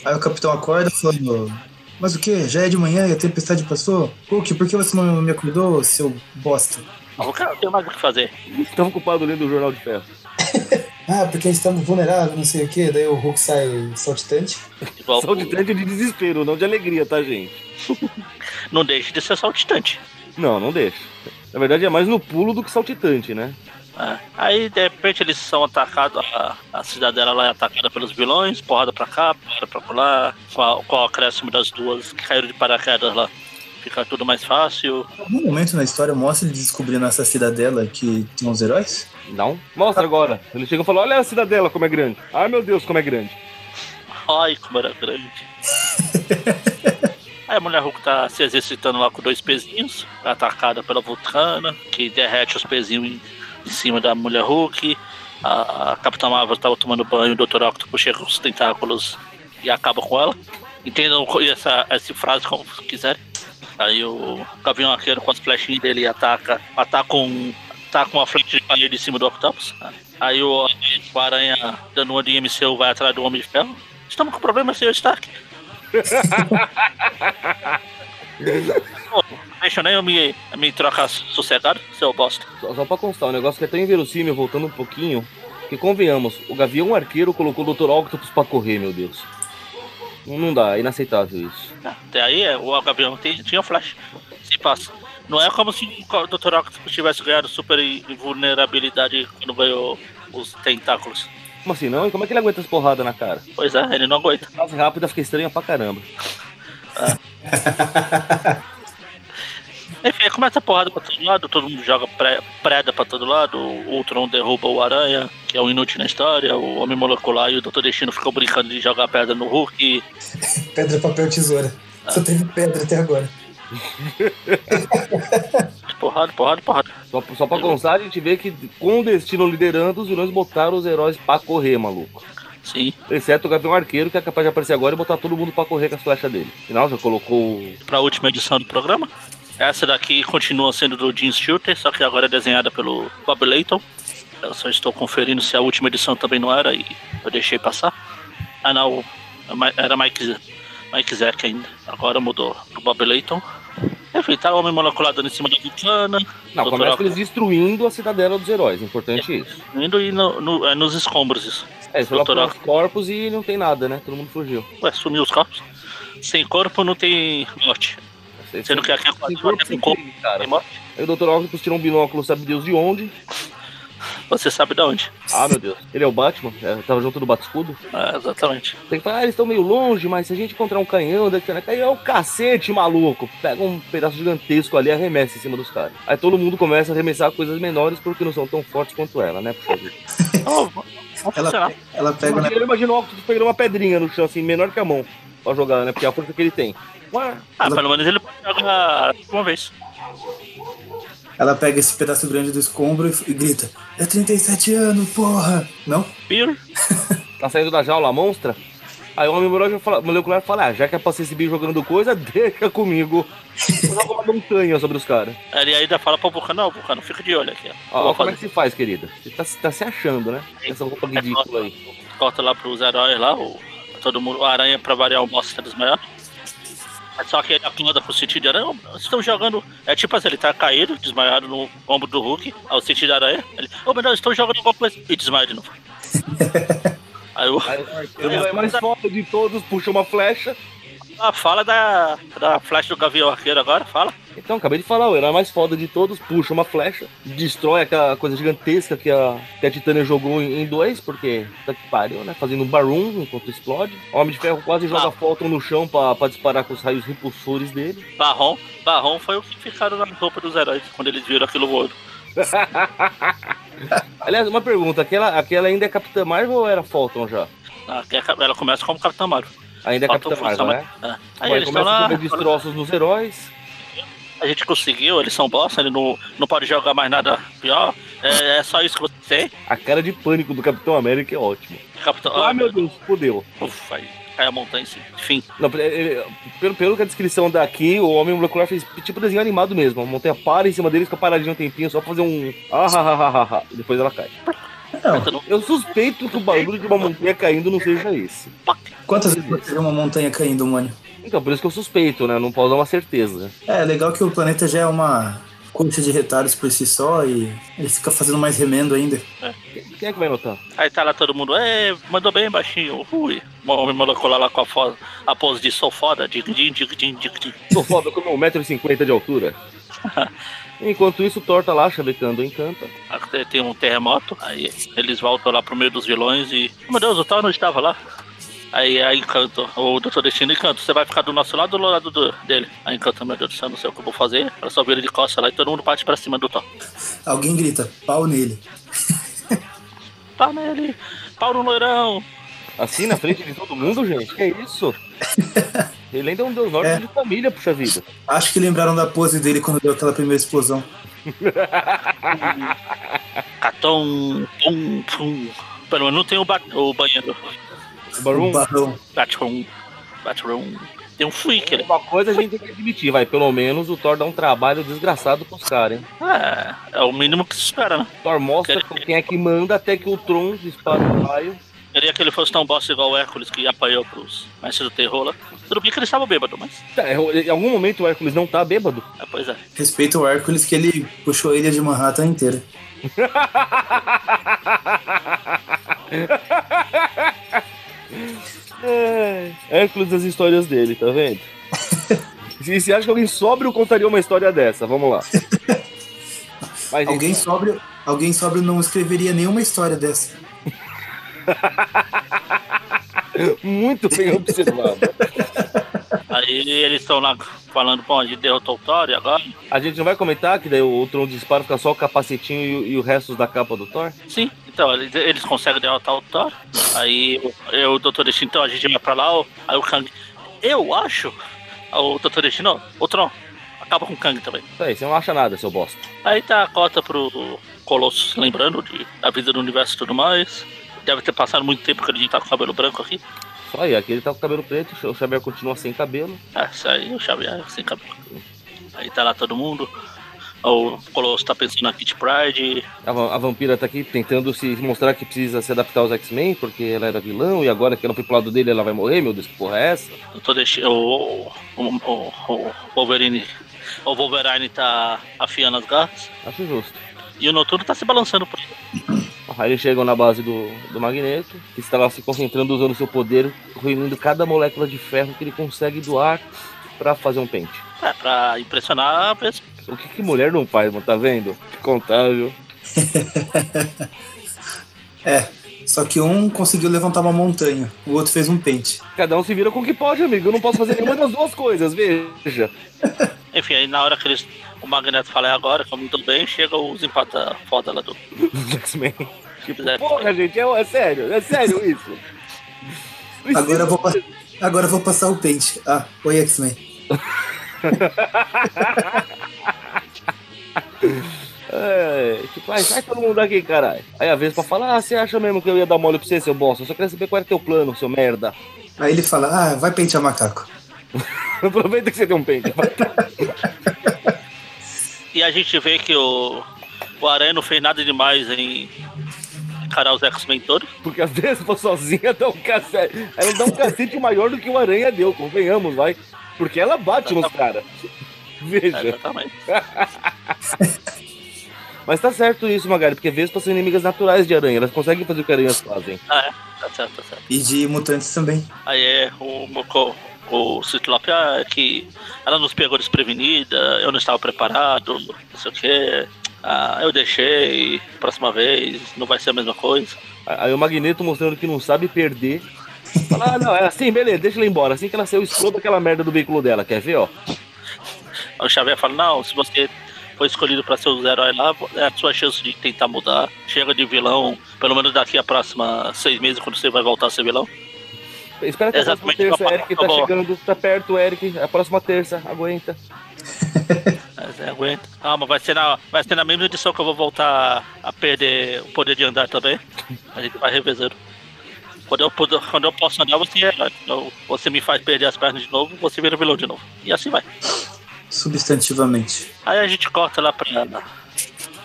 Aí o capitão acorda falando: Mas o que? Já é de manhã e a tempestade passou? Hulk, por que você não me acordou, seu bosta? Ah, O cara não tem mais o que fazer. Tava ocupado lendo o Jornal de Ferro. Ah, porque a gente tá vulnerável, não sei o que. Daí o Hulk sai saltitante. Saltitante de desespero, não de alegria, tá, gente? não deixe de ser saltitante. Não, não deixa. Na verdade é mais no pulo do que saltitante, né? É. Aí de repente eles são atacados, a, a cidadela lá é atacada pelos vilões, porrada pra cá, porrada pra lá, com o acréscimo das duas que caíram de paraquedas lá. Fica tudo mais fácil. Em algum momento na história mostra ele descobrindo essa cidadela que tem uns heróis? Não? Mostra agora. Ele chega e fala: Olha a cidadela como é grande. Ai meu Deus, como é grande. Ai, como era grande. Aí a mulher Hulk tá se exercitando lá com dois pezinhos, atacada pela Vulcana, que derrete os pezinhos em, em cima da mulher Hulk. A, a Capitã Marvel tava tomando banho, o Dr. Octopus chega com os tentáculos e acaba com ela. Entendam essa, essa frase como quiserem. Aí o Gavião Arqueiro com as flechinhas dele ataca, ataca um. Com uma flecha de parede em cima do Octopus. Aí o, o Aranha, dando uma de MCU, vai atrás do Homem de Ferro. Estamos com problema, senhor Stark. Deixa nem eu me, me trocar sossegado, seu bosta. Só, só pra constar, um negócio que é tão inverossímil, voltando um pouquinho, que convenhamos, o Gavião Arqueiro colocou o Dr. Octopus pra correr, meu Deus. Não, dá, é inaceitável isso. Até aí é, o Gavião tinha flash. Se passa. Não é como se o Dr. Octopus tivesse ganhado super invulnerabilidade quando ganhou os tentáculos. Como assim, não? E como é que ele aguenta as porradas na cara? Pois é, ele não aguenta. Fase rápida fica estranha pra caramba. Enfim, aí começa a porrada pra todo lado, todo mundo joga pré- preda pra todo lado, o Ultron derruba o Aranha, que é um inútil na história, o Homem Molecular e o Dr. Destino ficam brincando de jogar pedra no Hulk. Pedra, papel, tesoura. Só teve pedra até agora. Porrada, porrada, porrada. Só, só pra constar, a gente vê que com o destino liderando, os vilões botaram os heróis pra correr, maluco. Sim, Exceto o Gavião Arqueiro, que é capaz de aparecer agora e botar todo mundo pra correr com as flechas dele. Afinal, já colocou. o- pra última edição do programa. Essa daqui continua sendo do Jim Shooter, só que agora é desenhada pelo Bob Layton. Eu só estou conferindo se a última edição também não era e eu deixei passar. Ah não, era Mike, Mike Zack ainda. Agora mudou pro Bob Layton. Enfim, tá o Homem Molecular dando em cima da Vulcana. Não, Dr. começa com eles destruindo a cidadela dos heróis. Importante isso. Indo e no, no- é, nos escombros isso. É, eles lá os corpos e não tem nada, né? Todo mundo fugiu. Ué, sumiu os corpos. Sem corpo não tem morte. Sendo que aqui é Sem quase corpo, tem corpo, cara. tem morte. Aí o Dr. Octopus tirou um binóculo, sabe Deus de onde. Você sabe de onde? Ah, meu Deus. Ele é o Batman? É, tava junto do Batiscudo? É, exatamente. Tem que falar, ah, eles estão meio longe, mas se a gente encontrar um canhão, daqui né? canhão é o cacete, maluco. Pega um pedaço gigantesco ali e arremessa em cima dos caras. Aí todo mundo começa a arremessar coisas menores porque não são tão fortes quanto ela, né? Oh, Ela, ela pega Imagina, na, eu imagino o Octopus pegando uma pedrinha no chão, assim, menor que a mão, pra jogar, né? Porque é a força que ele tem. Ué, Ah, pelo menos ele pode jogar uma vez. Ela pega esse pedaço grande do escombro e, e grita: É 37 anos, porra! Não? Beer. tá saindo da jaula a monstra? Aí o homem molecular fala, molecular fala, ah, já que é pra ser esse bicho jogando coisa, deixa comigo. Eu jogo uma montanha sobre os caras. Ele ainda fala pro Vulcano, não, Vulcano, fica de olho aqui. ó. Ó, como é que se faz, querida? Você tá, tá se achando, né? Essa roupa ridícula aí. Corta lá pros heróis lá, o, todo mundo, o aranha pra variar o boss tá desmaiado. Mas Só que ele acorda pro sentido de aranha, "Ô, vocês estão jogando. É tipo assim, ele tá caído, desmaiado no ombro do Hulk, ao sentido de aranha. Ele, ô Deus, estão jogando alguma coisa. E desmaia de novo. Aí o. Aí o herói mais foda de todos puxa uma flecha. Ah, fala da, da flash do Gavião Arqueiro agora, fala. Então, acabei de falar, o herói mais foda de todos puxa uma flecha, destrói aquela coisa gigantesca que a, que a Titânia jogou em, em dois, porque tá que pariu, né? Fazendo um barulho enquanto explode. O Homem de Ferro quase joga Ah. Photon no chão pra, pra disparar com os raios repulsores dele. Barrom. Barrom foi o que ficaram na roupa dos heróis quando eles viram aquilo voando. Aliás, uma pergunta, aquela, aquela ainda é Capitã Marvel ou era Photon já? Ah, é Ela começa como Capitão Marvel. Ainda é Capitã Marvel, né? Mar- É. Aí Bom, eles começa a comer destroços nos heróis. A gente conseguiu, eles são bosta, ele não, não pode jogar mais nada pior. É, é só isso que você tem. A cara de pânico do Capitão América é ótima. Capitão. Ah, meu Deus, fodeu. Ufa, aí cai a montanha. Enfim. Não, ele- pelo, pelo que a descrição daqui, o Homem Molecular fez tipo desenho animado mesmo. A montanha para em cima deles, fica paradinho um tempinho, só pra fazer um. Ah, ha, ha, ha, ha, ha. E depois ela cai. Não. Eu suspeito que o barulho de uma montanha caindo não seja esse. Quantas vezes você vê uma montanha caindo, mano? Então, por isso que eu suspeito, né? Não posso dar uma certeza. É, legal que o planeta já é uma coxa de retalhos por si só e ele fica fazendo mais remendo ainda. Quem é que vai notar? Aí tá lá todo mundo, é, mandou bem baixinho. Ui. O homem molecular lá com a, fo- a pose de sou foda, dig dig din, dig din. Tô foda com 1,50m de altura. Enquanto isso, o Thor tá lá chavecando Encanta. Tem um terremoto, aí eles voltam lá pro meio dos vilões e. Meu Deus, o Thor não estava lá. Aí a Encanto, o Dr. Destino Encanto, você vai ficar do nosso lado ou do lado do- dele? A Encanto, meu Deus do céu, não sei o que eu vou fazer. Ela só vira de costas lá e todo mundo parte pra cima do Thor. Alguém grita, pau nele. Pau nele, pau no loirão. Assim na frente de todo mundo, gente? Que é isso? Ele ainda é um deus nórdico É. de família, puxa vida. Acho que lembraram da pose dele quando deu aquela primeira explosão. Catom, pum, pum. Pelo menos não tem o, ba o banheiro. O Barum. Bathroom. Bathroom. Tem um freak ali. uma coisa a gente tem que admitir, vai. Pelo menos o Thor dá um trabalho desgraçado pros caras, hein? É, é o mínimo que se espera, né? Thor mostra quem é que manda até que o Tron dispara um raio. Queria que ele fosse tão bosta igual o Hércules que apanhou pros mestres do terror lá. Tudo bem que ele estava bêbado, mas. Tá, em algum momento o Hércules não tá bêbado? É, pois é. Respeita o Hércules que ele puxou a ilha de Manhattan inteira. É, Hércules das histórias dele, tá vendo? Se você acha que alguém sóbrio contaria uma história dessa, vamos lá. Mas, Alguém sóbrio, alguém sóbrio não escreveria nenhuma história dessa. Muito bem observado. Aí eles estão lá falando, bom, a gente derrotou o Thor e agora? A gente não vai comentar que daí o Tron dispara, fica só o capacetinho e, o- e o resto da capa do Thor? Sim, então, eles, eles conseguem derrotar o Thor. Aí o- eu, o Dr. Destino, então a gente vai pra lá, aí o Kang. Eu acho. O Dr. Destino, o Tron, acaba com o Kang também. Isso aí, você não acha nada, seu bosta. Aí tá a cota pro Colossus, lembrando de, da vida do universo e tudo mais. Deve ter passado muito tempo que a gente tá com o cabelo branco aqui. Só aí, aqui ele tá com cabelo preto, o Xavier continua sem cabelo. É, isso aí, o Xavier sem cabelo. Aí tá lá todo mundo. O Colossus tá pensando na Kit Pride. A, a vampira tá aqui tentando se mostrar que precisa se adaptar aos X-Men, porque ela era vilão, e agora que ela foi pro lado dele, ela vai morrer, meu Deus, que porra é essa? Eu tô deixando. O, o, o, o Wolverine. O Wolverine tá afiando as garras. Acho justo. E o Noturno tá se balançando por aí. Aí eles chegam na base do, do Magneto, que está lá se concentrando, usando seu poder, reunindo cada molécula de ferro que ele consegue doar pra fazer um pente. É, pra impressionar a pessoa. O que, que mulher não faz, mano? Tá vendo? Que contável. é, só que um conseguiu levantar uma montanha, o outro fez um pente. Cada um se vira com o que pode, amigo. Eu não posso fazer nenhuma das duas coisas, veja. Enfim, aí na hora que eles, o Magneto fala é agora, como tudo bem, chega os empata foda lá do X-Men. Tipo, É. porra, gente, é, é sério, é sério isso. Agora eu vou, agora eu vou passar o pente. Ah, oi X-Men. É, tipo, ai, sai todo mundo daqui, caralho. Aí a Vespa fala, ah, você acha mesmo que eu ia dar mole pra você, seu bosta? Eu só queria saber qual era teu plano, seu merda. Aí ele fala, ah, vai pentear macaco. Aproveita que você tem um pente. E a gente vê que o, o Aranha não fez nada demais em encarar os X-Men todos. Porque a Vespa sozinha dá um cacete. Ela dá um cacete maior do que o Aranha deu, convenhamos, vai. Porque ela bate nos caras. Veja. exatamente. Mas tá certo isso, Magari, porque Vespas são inimigas naturais de aranha. Elas conseguem fazer o que aranhas fazem. Ah, é, tá certo, tá certo. E de mutantes também. Aí é o Moko, o Ciclope, ah, é que ela nos pegou desprevenida, eu não estava preparado, não sei o quê. Ah, eu deixei, próxima vez não vai ser a mesma coisa. Aí o Magneto mostrando que não sabe perder. Fala, ah, não, é assim, beleza, deixa ela embora. Assim que ela saiu, exploda aquela merda do veículo dela, quer ver, ó? Aí o Xavier fala, não, se você foi escolhido para ser os heróis lá, é a sua chance de tentar mudar. Chega de vilão, pelo menos daqui a próxima seis meses, quando você vai voltar a ser vilão. Espera que a próxima Exatamente, terça, papai, Eric tá bom. chegando, tá perto, Eric. A próxima terça, aguenta. Mas é, aguenta. Ah, mas vai ser, na, vai ser na mesma edição que eu vou voltar a perder o poder de andar também. A gente vai revezando. Quando eu, quando eu posso andar, você é você me faz perder as pernas de novo, você vira vilão de novo. E assim vai. Substantivamente. Aí a gente corta lá pra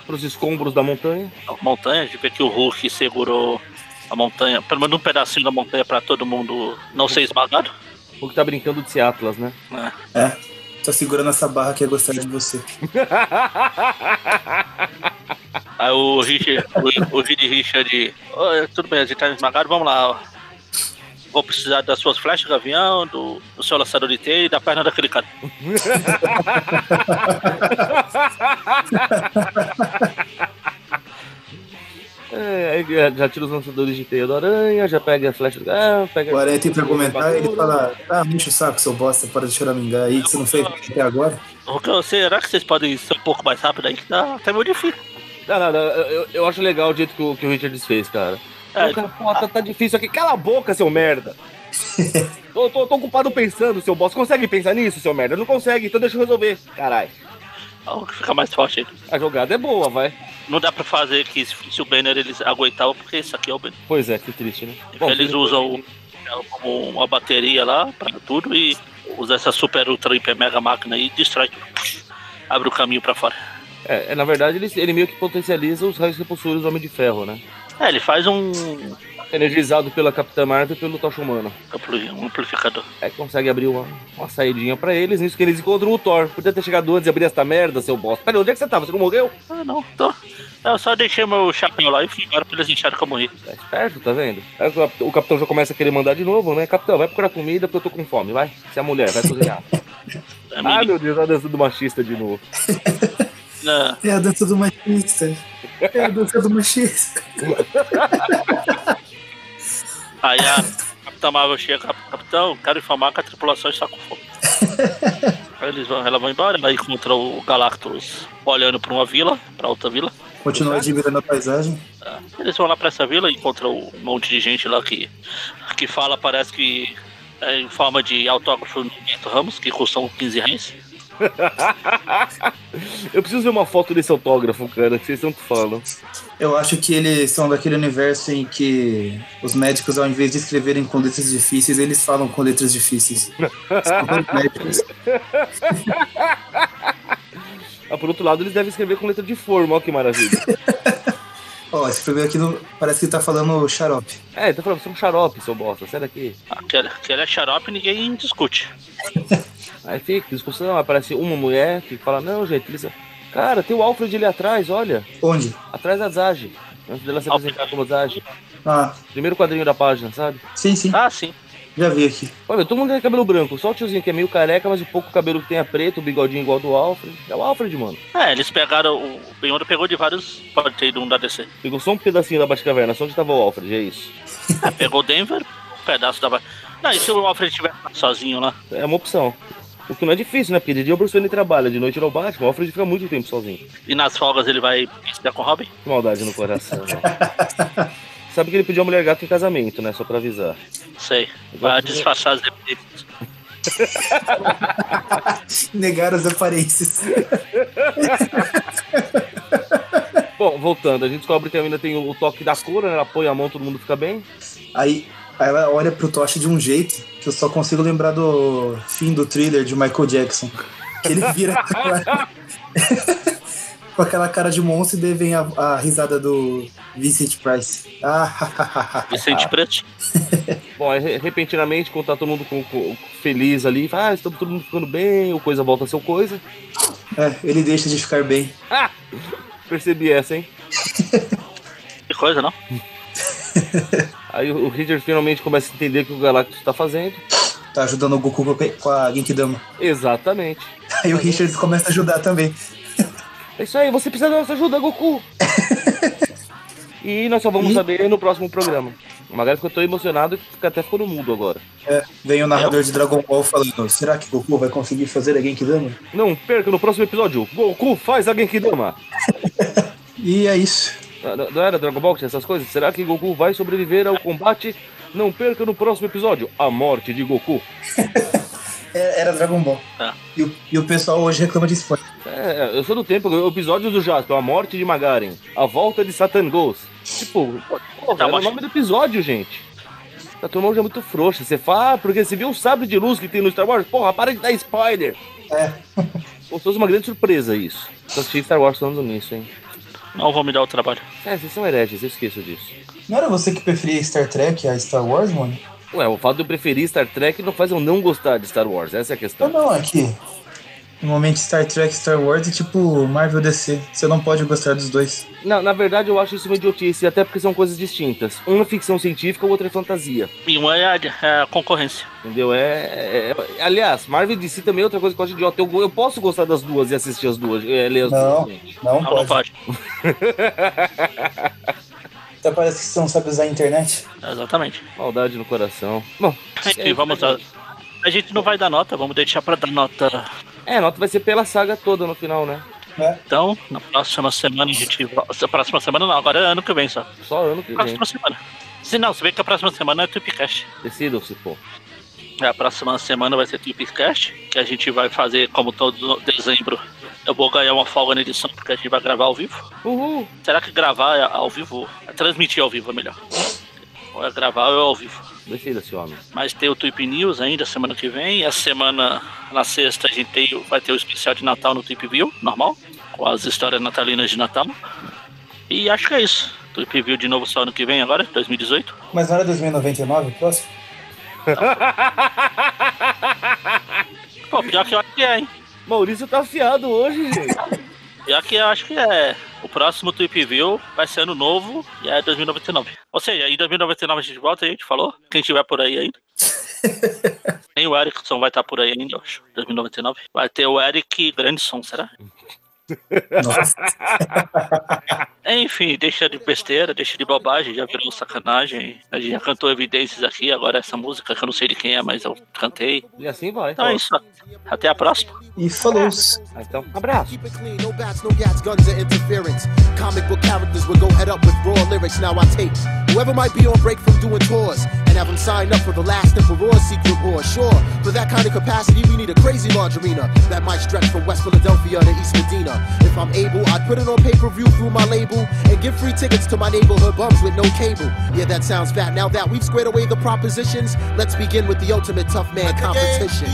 Pros escombros da montanha. a montanha, a gente vê que o Hulk segurou a montanha, pelo menos um pedacinho da montanha pra todo mundo não ser esmagado. O que tá brincando de ser Atlas, né? né? É. Tá segurando essa barra que é gostar de você. Aí o Richard, o, o Reed Richard, "Oi, tudo bem, a gente tá esmagado, vamos lá. Vou precisar das suas flechas, gavião, do, do seu lançador de teia e da perna daquele cara. Aí já, tira os lançadores de teia do aranha, já pega a flecha do ah, pega O Aranha tenta argumentar ele fala, ah, mexe o saco, seu bosta, para de choramingar aí, que você não fez até agora. Hulk, Será que vocês podem ser um pouco mais rápido aí? Que tá, tá meio difícil. Não, não, não, eu, eu acho legal o jeito que o, que o Richard fez, cara. É. Pô, cara, pô, tá, tá difícil aqui. Cala a boca, seu merda. tô, tô, tô ocupado pensando, seu boss. Consegue pensar nisso, seu merda? Não consegue, então deixa eu resolver. Caralho. Fica mais forte aí. A jogada é boa, vai. Não dá pra fazer que se se o Banner eles aguentavam, porque isso aqui é o Banner. Pois é, que triste, né? eles se- usam ela como uma bateria lá pra tudo e usa essa super ultra hiper mega máquina e destrói tudo. Abre o caminho pra fora. É, é, na verdade, ele, ele meio que potencializa os raios repulsores do Homem de Ferro, né? É, ele faz um, Energizado pela Capitã Marvel e pelo Tocha Humana. ampli- um amplificador. É, consegue abrir uma, uma saidinha pra eles, nisso que eles encontram o Thor. Podia ter chegado antes e abrir essa merda, seu bosta. Peraí, onde é que você tava? Você não morreu? Ah, não, tô. Eu só deixei meu chapéu lá e fui embora pra eles acharem que eu morri. Tá esperto, tá vendo? Aí o cap- o capitão já começa a querer mandar de novo, né? Capitão, vai procurar comida porque eu tô com fome, vai. Você é mulher, vai cozinhar. A Ai, menina- meu Deus, a dança do machista de novo. É a dança do machista. É a dança do machista. Aí a Capitã Marvel chega, "Cap- Capitão, quero informar que a tripulação está com fome. Aí eles vão, ela vai embora, ela encontra o Galactus olhando pra uma vila, pra outra vila. Continua admirando a paisagem. Tá. Eles vão lá pra essa vila e encontram um monte de gente lá que, que fala, parece que é em forma de autógrafo Beto Ramos, que custam 15 reais. Eu preciso ver uma foto desse autógrafo, cara, que vocês tanto falam. Eu acho que eles são daquele universo em que os médicos, ao invés de escreverem com letras difíceis, eles falam com letras difíceis. Ah, por outro lado, eles devem escrever com letra de forma, ó que maravilha. Ó, esse primeiro aqui no- parece que tá falando xarope. É, tá falando, você é um xarope, seu bosta, sai daqui. Aquele, aquele é xarope ninguém discute. Aí fica, discussão, aparece uma mulher que fala, não, gente, eles... Cara, tem o Alfred ali atrás, olha. Onde? Atrás da Zage. Antes dela se apresentar como Zage. Ah, Primeiro quadrinho da página, sabe? sim, sim. Ah, sim. Já vi aqui. Olha, todo mundo tem cabelo branco, só o tiozinho que é meio careca, mas o pouco cabelo que tem é preto, o bigodinho igual do Alfred. É o Alfred, mano. É, eles pegaram. O Benhora pegou de vários. Pode ter ido um da DC. Pegou só um pedacinho da Batcaverna, só onde tava o Alfred, é isso. É, pegou Denver, um pedaço da. Não, e se o Alfred estiver sozinho lá? É uma opção. O que não é difícil, né? Porque de dia o Bruce Wayne trabalha, de noite no Batman, o Alfred fica muito tempo sozinho. E nas folgas ele vai passear com o Robin? Que maldade no coração, né? Sabe que ele pediu a mulher gata em casamento, né? Só pra avisar. Sei. Vai disfarçar as evidências. Negaram as aparências. Bom, voltando, a gente descobre que a menina tem o toque da cura, né? Ela põe a mão, todo mundo fica bem. Aí, aí ela olha pro Tocha de um jeito que eu só consigo lembrar do fim do thriller de Michael Jackson. Que ele vira com aquela, cara de monstro e daí vem a, a risada do Vincent Price. Ah, Vicente Preto. Bom, aí, re- repentinamente, quando tá todo mundo com- com- feliz ali, fala, ah, estamos todo mundo ficando bem, o coisa volta a ser coisa. é, ele deixa de ficar bem. Ah! Percebi essa, hein? Que coisa, não? Aí o Richard finalmente começa a entender o que o Galactus tá fazendo. Tá ajudando o Goku com a- Genkidama. Exatamente. Aí o Richard começa a ajudar também. É isso aí, você precisa da nossa ajuda, Goku! e nós só vamos E- saber no próximo programa. O Magari ficou tão emocionado que até ficou no mudo agora. É, vem o narrador de Dragon Ball falando: será que Goku vai conseguir fazer a Genkidama? Não perca no próximo episódio. Goku faz a Genkidama. E é isso. Não, não era Dragon Ball que tinha essas coisas? Será que Goku vai sobreviver ao combate? Não perca no próximo episódio. A morte de Goku. É, era Dragon Ball. Tá. E, o, e o pessoal hoje reclama de spoiler. É, eu sou do tempo, o episódio do Jasper, a morte de Magaren, a volta de Satan Ghost. Tipo, pô, Tá, era o nome do episódio, gente. A turma hoje é muito frouxa. Você fala, ah, porque você viu o sabre de luz que tem no Star Wars? Porra, para de dar spoiler. É. Pô, fosse uma grande surpresa isso. Só assisti Star Wars falando nisso, hein. Não vou me dar o trabalho. É, vocês são hereges, eu esqueço disso. Não era você que preferia Star Trek a Star Wars, mano? Ué, o fato de eu preferir Star Trek não faz eu não gostar de Star Wars, essa é a Não, questão. não, aqui. No momento Star Trek Star Wars é tipo Marvel DC. Você não pode gostar dos dois. Não, na verdade eu acho isso uma idiotice, até porque são coisas distintas. Uma é ficção científica, a outra é fantasia. E uma é a, é a concorrência. Entendeu? É, é- é- Aliás, Marvel e DC também é outra coisa que eu acho idiota. Eu, eu posso gostar das duas e assistir as duas, é, ler as Não. duas. Não, Não, não pode. pode. Até parece que você não sabe usar a internet. Exatamente. Maldade no coração. Bom, Enfim, vamos lá. A gente não vai dar nota, vamos deixar pra dar nota. É, a nota vai ser pela saga toda no final, né? Né? Então, na próxima semana a gente. volta- Próxima semana não, agora é ano que vem só. Só ano que vem. Próxima semana. Se não, se bem que a próxima semana é Tripcast. Decidam-se, pô. É, a próxima semana vai ser Tripcast, que a gente vai fazer como todo dezembro. Eu vou ganhar uma folga na edição, porque a gente vai gravar ao vivo. Uhul. Será que gravar ao vivo, transmitir ao vivo é melhor? Ou é gravar ou é ao vivo? Decida-se, homem. Mas tem o Tweep News ainda semana que vem. A semana, na sexta, a gente tem, vai ter o especial de Natal no Tweep View, normal, com as histórias natalinas de Natal. E acho que é isso. Tweep View de novo só ano que vem agora, 2018. Mas não era 2099 o próximo? Pô, pior que eu acho que é, hein? Maurício tá afiado hoje, gente. Pior que eu acho que é. O próximo Tweep View vai ser ano novo e é 2099. Ou seja, em 2099 a gente volta, a gente falou. Quem tiver por aí ainda. Nem o Erickson vai estar por aí ainda, eu acho. 2099. Vai ter o Eric Grandson, será? Nossa. Enfim, deixa de besteira, deixa de bobagem, já virou sacanagem. A gente já cantou evidências aqui, agora essa música que eu não sei de quem é, mas eu cantei. E assim vai. Então é isso. Até a próxima. E falou. Ah, Então, abraço. Raw I take whoever might be on break from doing tours and have them sign up for the last Emperor's secret war. Sure, for that kind of capacity, we need a crazy large arena that might stretch from West Philadelphia to East Medina. If I'm able, I'd put it on pay per view through my label and give free tickets to my neighborhood bums with no cable. Yeah, that sounds fat. Now that we've squared away the propositions, let's begin with the ultimate tough man competition.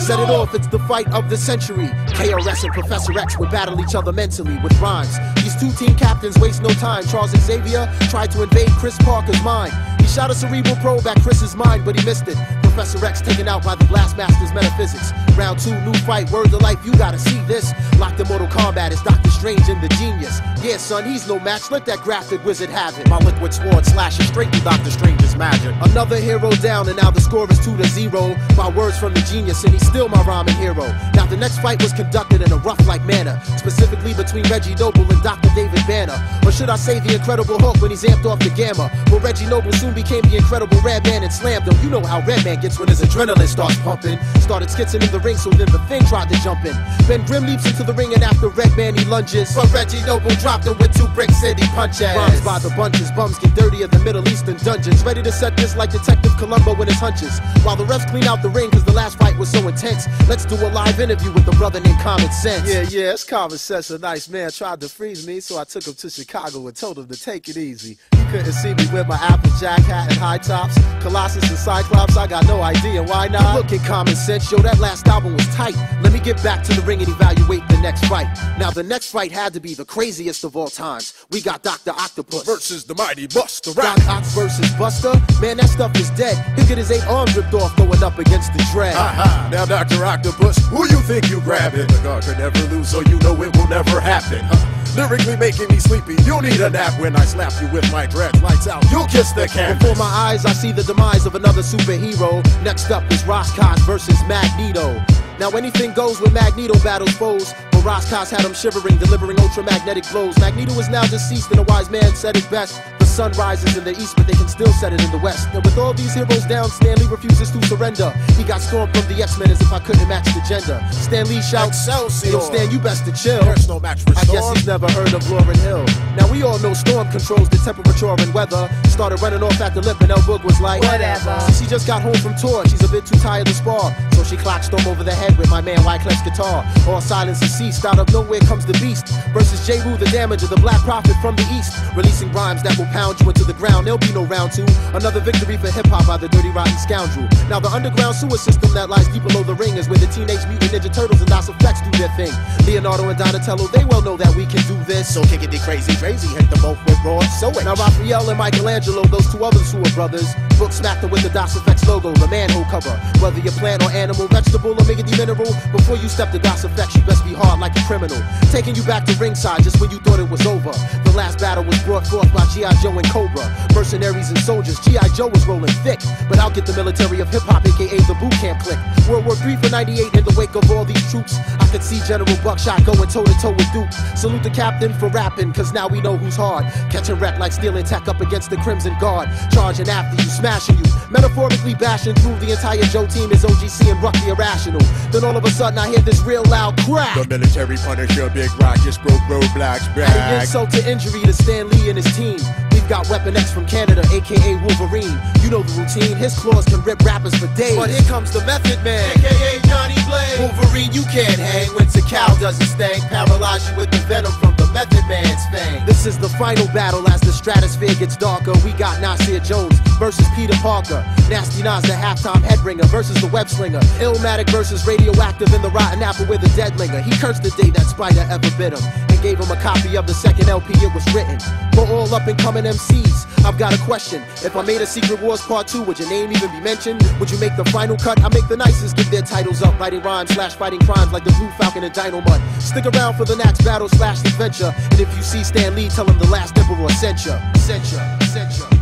Set it off, it's the fight of the century. KRS and Professor X would battle each other mentally with rhymes. These two team captains waste no time. Charles Xavier tried to invade Chris Parker's mind. Shot a cerebral probe at Chris's mind, but he missed it. Professor X taken out by the Blastmaster's metaphysics. Round two, new fight, word to life, you gotta see this. Locked in Mortal Kombat is Doctor Strange and the genius. Yeah, son, he's no match, let that graphic wizard have it. My liquid sword slashes straight through Doctor Strange's magic. Another hero down, and now the score is 2 to 0. My words from the genius, and he's still my rhyming hero. Now the next fight was conducted in a rough like manner, specifically between Reggie Noble and Dr. David Banner. Or should I say the Incredible Hulk when he's amped off the gamma? Well, Reggie Noble soon became the Incredible Red Man and slammed him. You know how Red Man gets when his adrenaline starts pumping. Started skitzing in the ring, so then the thing tried to jump in. Ben Grimm leaps into the ring, and after Red Man he lunges. But Reggie Noble dropped him with two brick city punches. Rhymes by the bunches, bums get dirty in the Middle Eastern dungeons. Ready to set this like Detective Columbo and his hunches. While the refs clean out the ring, cause the last fight was so intense. Let's do a live interview with the brother named Common Sense. Yeah, yeah, it's common sense. A nice man tried to freeze me, so I took him to Chicago and told him to take it easy. Couldn't see me with my Applejack hat and high tops. Colossus and Cyclops, I got no idea why not. Look at Common Sense, yo, that last album was tight. Let me get back to the ring and evaluate the next fight. Now, the next fight had to be the craziest of all times. We got Dr. Octopus Versus the mighty Buster Doc Rap. Ock versus Buster. Man, that stuff is dead. He'll his eight arms ripped off going up against the dread. Aha, now Dr. Octopus, who you think you grabbing? The God could never lose, so you know it will never happen. Huh? Lyrically making me sleepy, you need a nap when I slap you with my Lights out, you kiss the canvas. Before my eyes, I see the demise of another superhero. Next up is Roscos versus Magneto. Now anything goes when Magneto battles foes. But Roscos had him shivering, delivering ultramagnetic blows. Magneto is now deceased, and a wise man said it best. Sun rises in the east, but they can still set it in the west. And with all these heroes down, Stanley refuses to surrender. He got stormed from the X-Men as if I couldn't match the gender. Stanley shouts, Excelsior. Yo, Stan, you best to chill. There's no match for Storm. I guess he's never heard of Lauryn Hill. Now we all know Storm controls the temperature and weather. Started running off after the lip and El Boog was like, Whatever. She just got home from tour. She's a bit too tired to spar. So she clocked Storm over the head with my man Wyclef's guitar. All silence has ceased. Out of nowhere comes the beast. Versus J. Rue, the damager, the black prophet from the east. Releasing rhymes that will pound you into the ground. There'll be no round two. Another victory for hip hop by the dirty rotten scoundrel. Now the underground sewer system that lies deep below the ring is where the Teenage Mutant Ninja Turtles and DOS Effects do their thing. Leonardo and Donatello, they well know that we can do this. So kick it the crazy, crazy, hit them both with raw. So it. Now Raphael and Michelangelo, those two others who are brothers, book smacked with the DOS Effects logo, the manhole cover. Whether you're plant or animal, vegetable or miggity mineral, before you step to DOS Effects, you best be hard like a criminal. Taking you back to ringside just when you thought it was over. The last battle was brought forth by G.I. Joe and Cobra. Mercenaries and soldiers, G.I. Joe was rolling thick. But I'll get the military of hip hop, aka the boot camp click. World War III for 98 in the wake of all these troops. I could see General Buckshot going toe to toe with Duke. Salute the captain for rapping, cause now we know who's hard. Catching rap like stealing tech up against the Crimson Guard. Charging after you, smashing you. Metaphorically bashing through the entire Joe team is OGC and Ruck the Irrational. Then all of a sudden I hear this real loud crack. The military punisher, Big Rock just broke roadblocks back. insult to injury to Stan Lee and his team. We've got Weapon X from Canada, aka Wolverine. You know the routine, his claws can rip rappers for days. But here comes the Method Man, aka Johnny Blade. Wolverine, you can't hang when cow doesn't sting. Paralyze you with the venom from the Method Man's fang. This is the final battle as the stratosphere gets darker. We got Nasir Jones versus Peter Parker. Nasty Nas, the halftime headringer versus the web slinger. Illmatic versus Radioactive in the rotten apple with a dead linger. He cursed the day that Spider ever bit him and gave him a copy of the second LP it was written. For all up and coming MCs, I've got a question. If I made a Secret Wars Part 2, would your name even be mentioned? Would you make the final cut? I make the nicest give their titles up, writing rhymes slash fighting crimes like the Blue Falcon and Dino Mud. Stick around for the next battle slash adventure. And if you see Stan Lee, tell him the last emperor sent ya. Sent ya.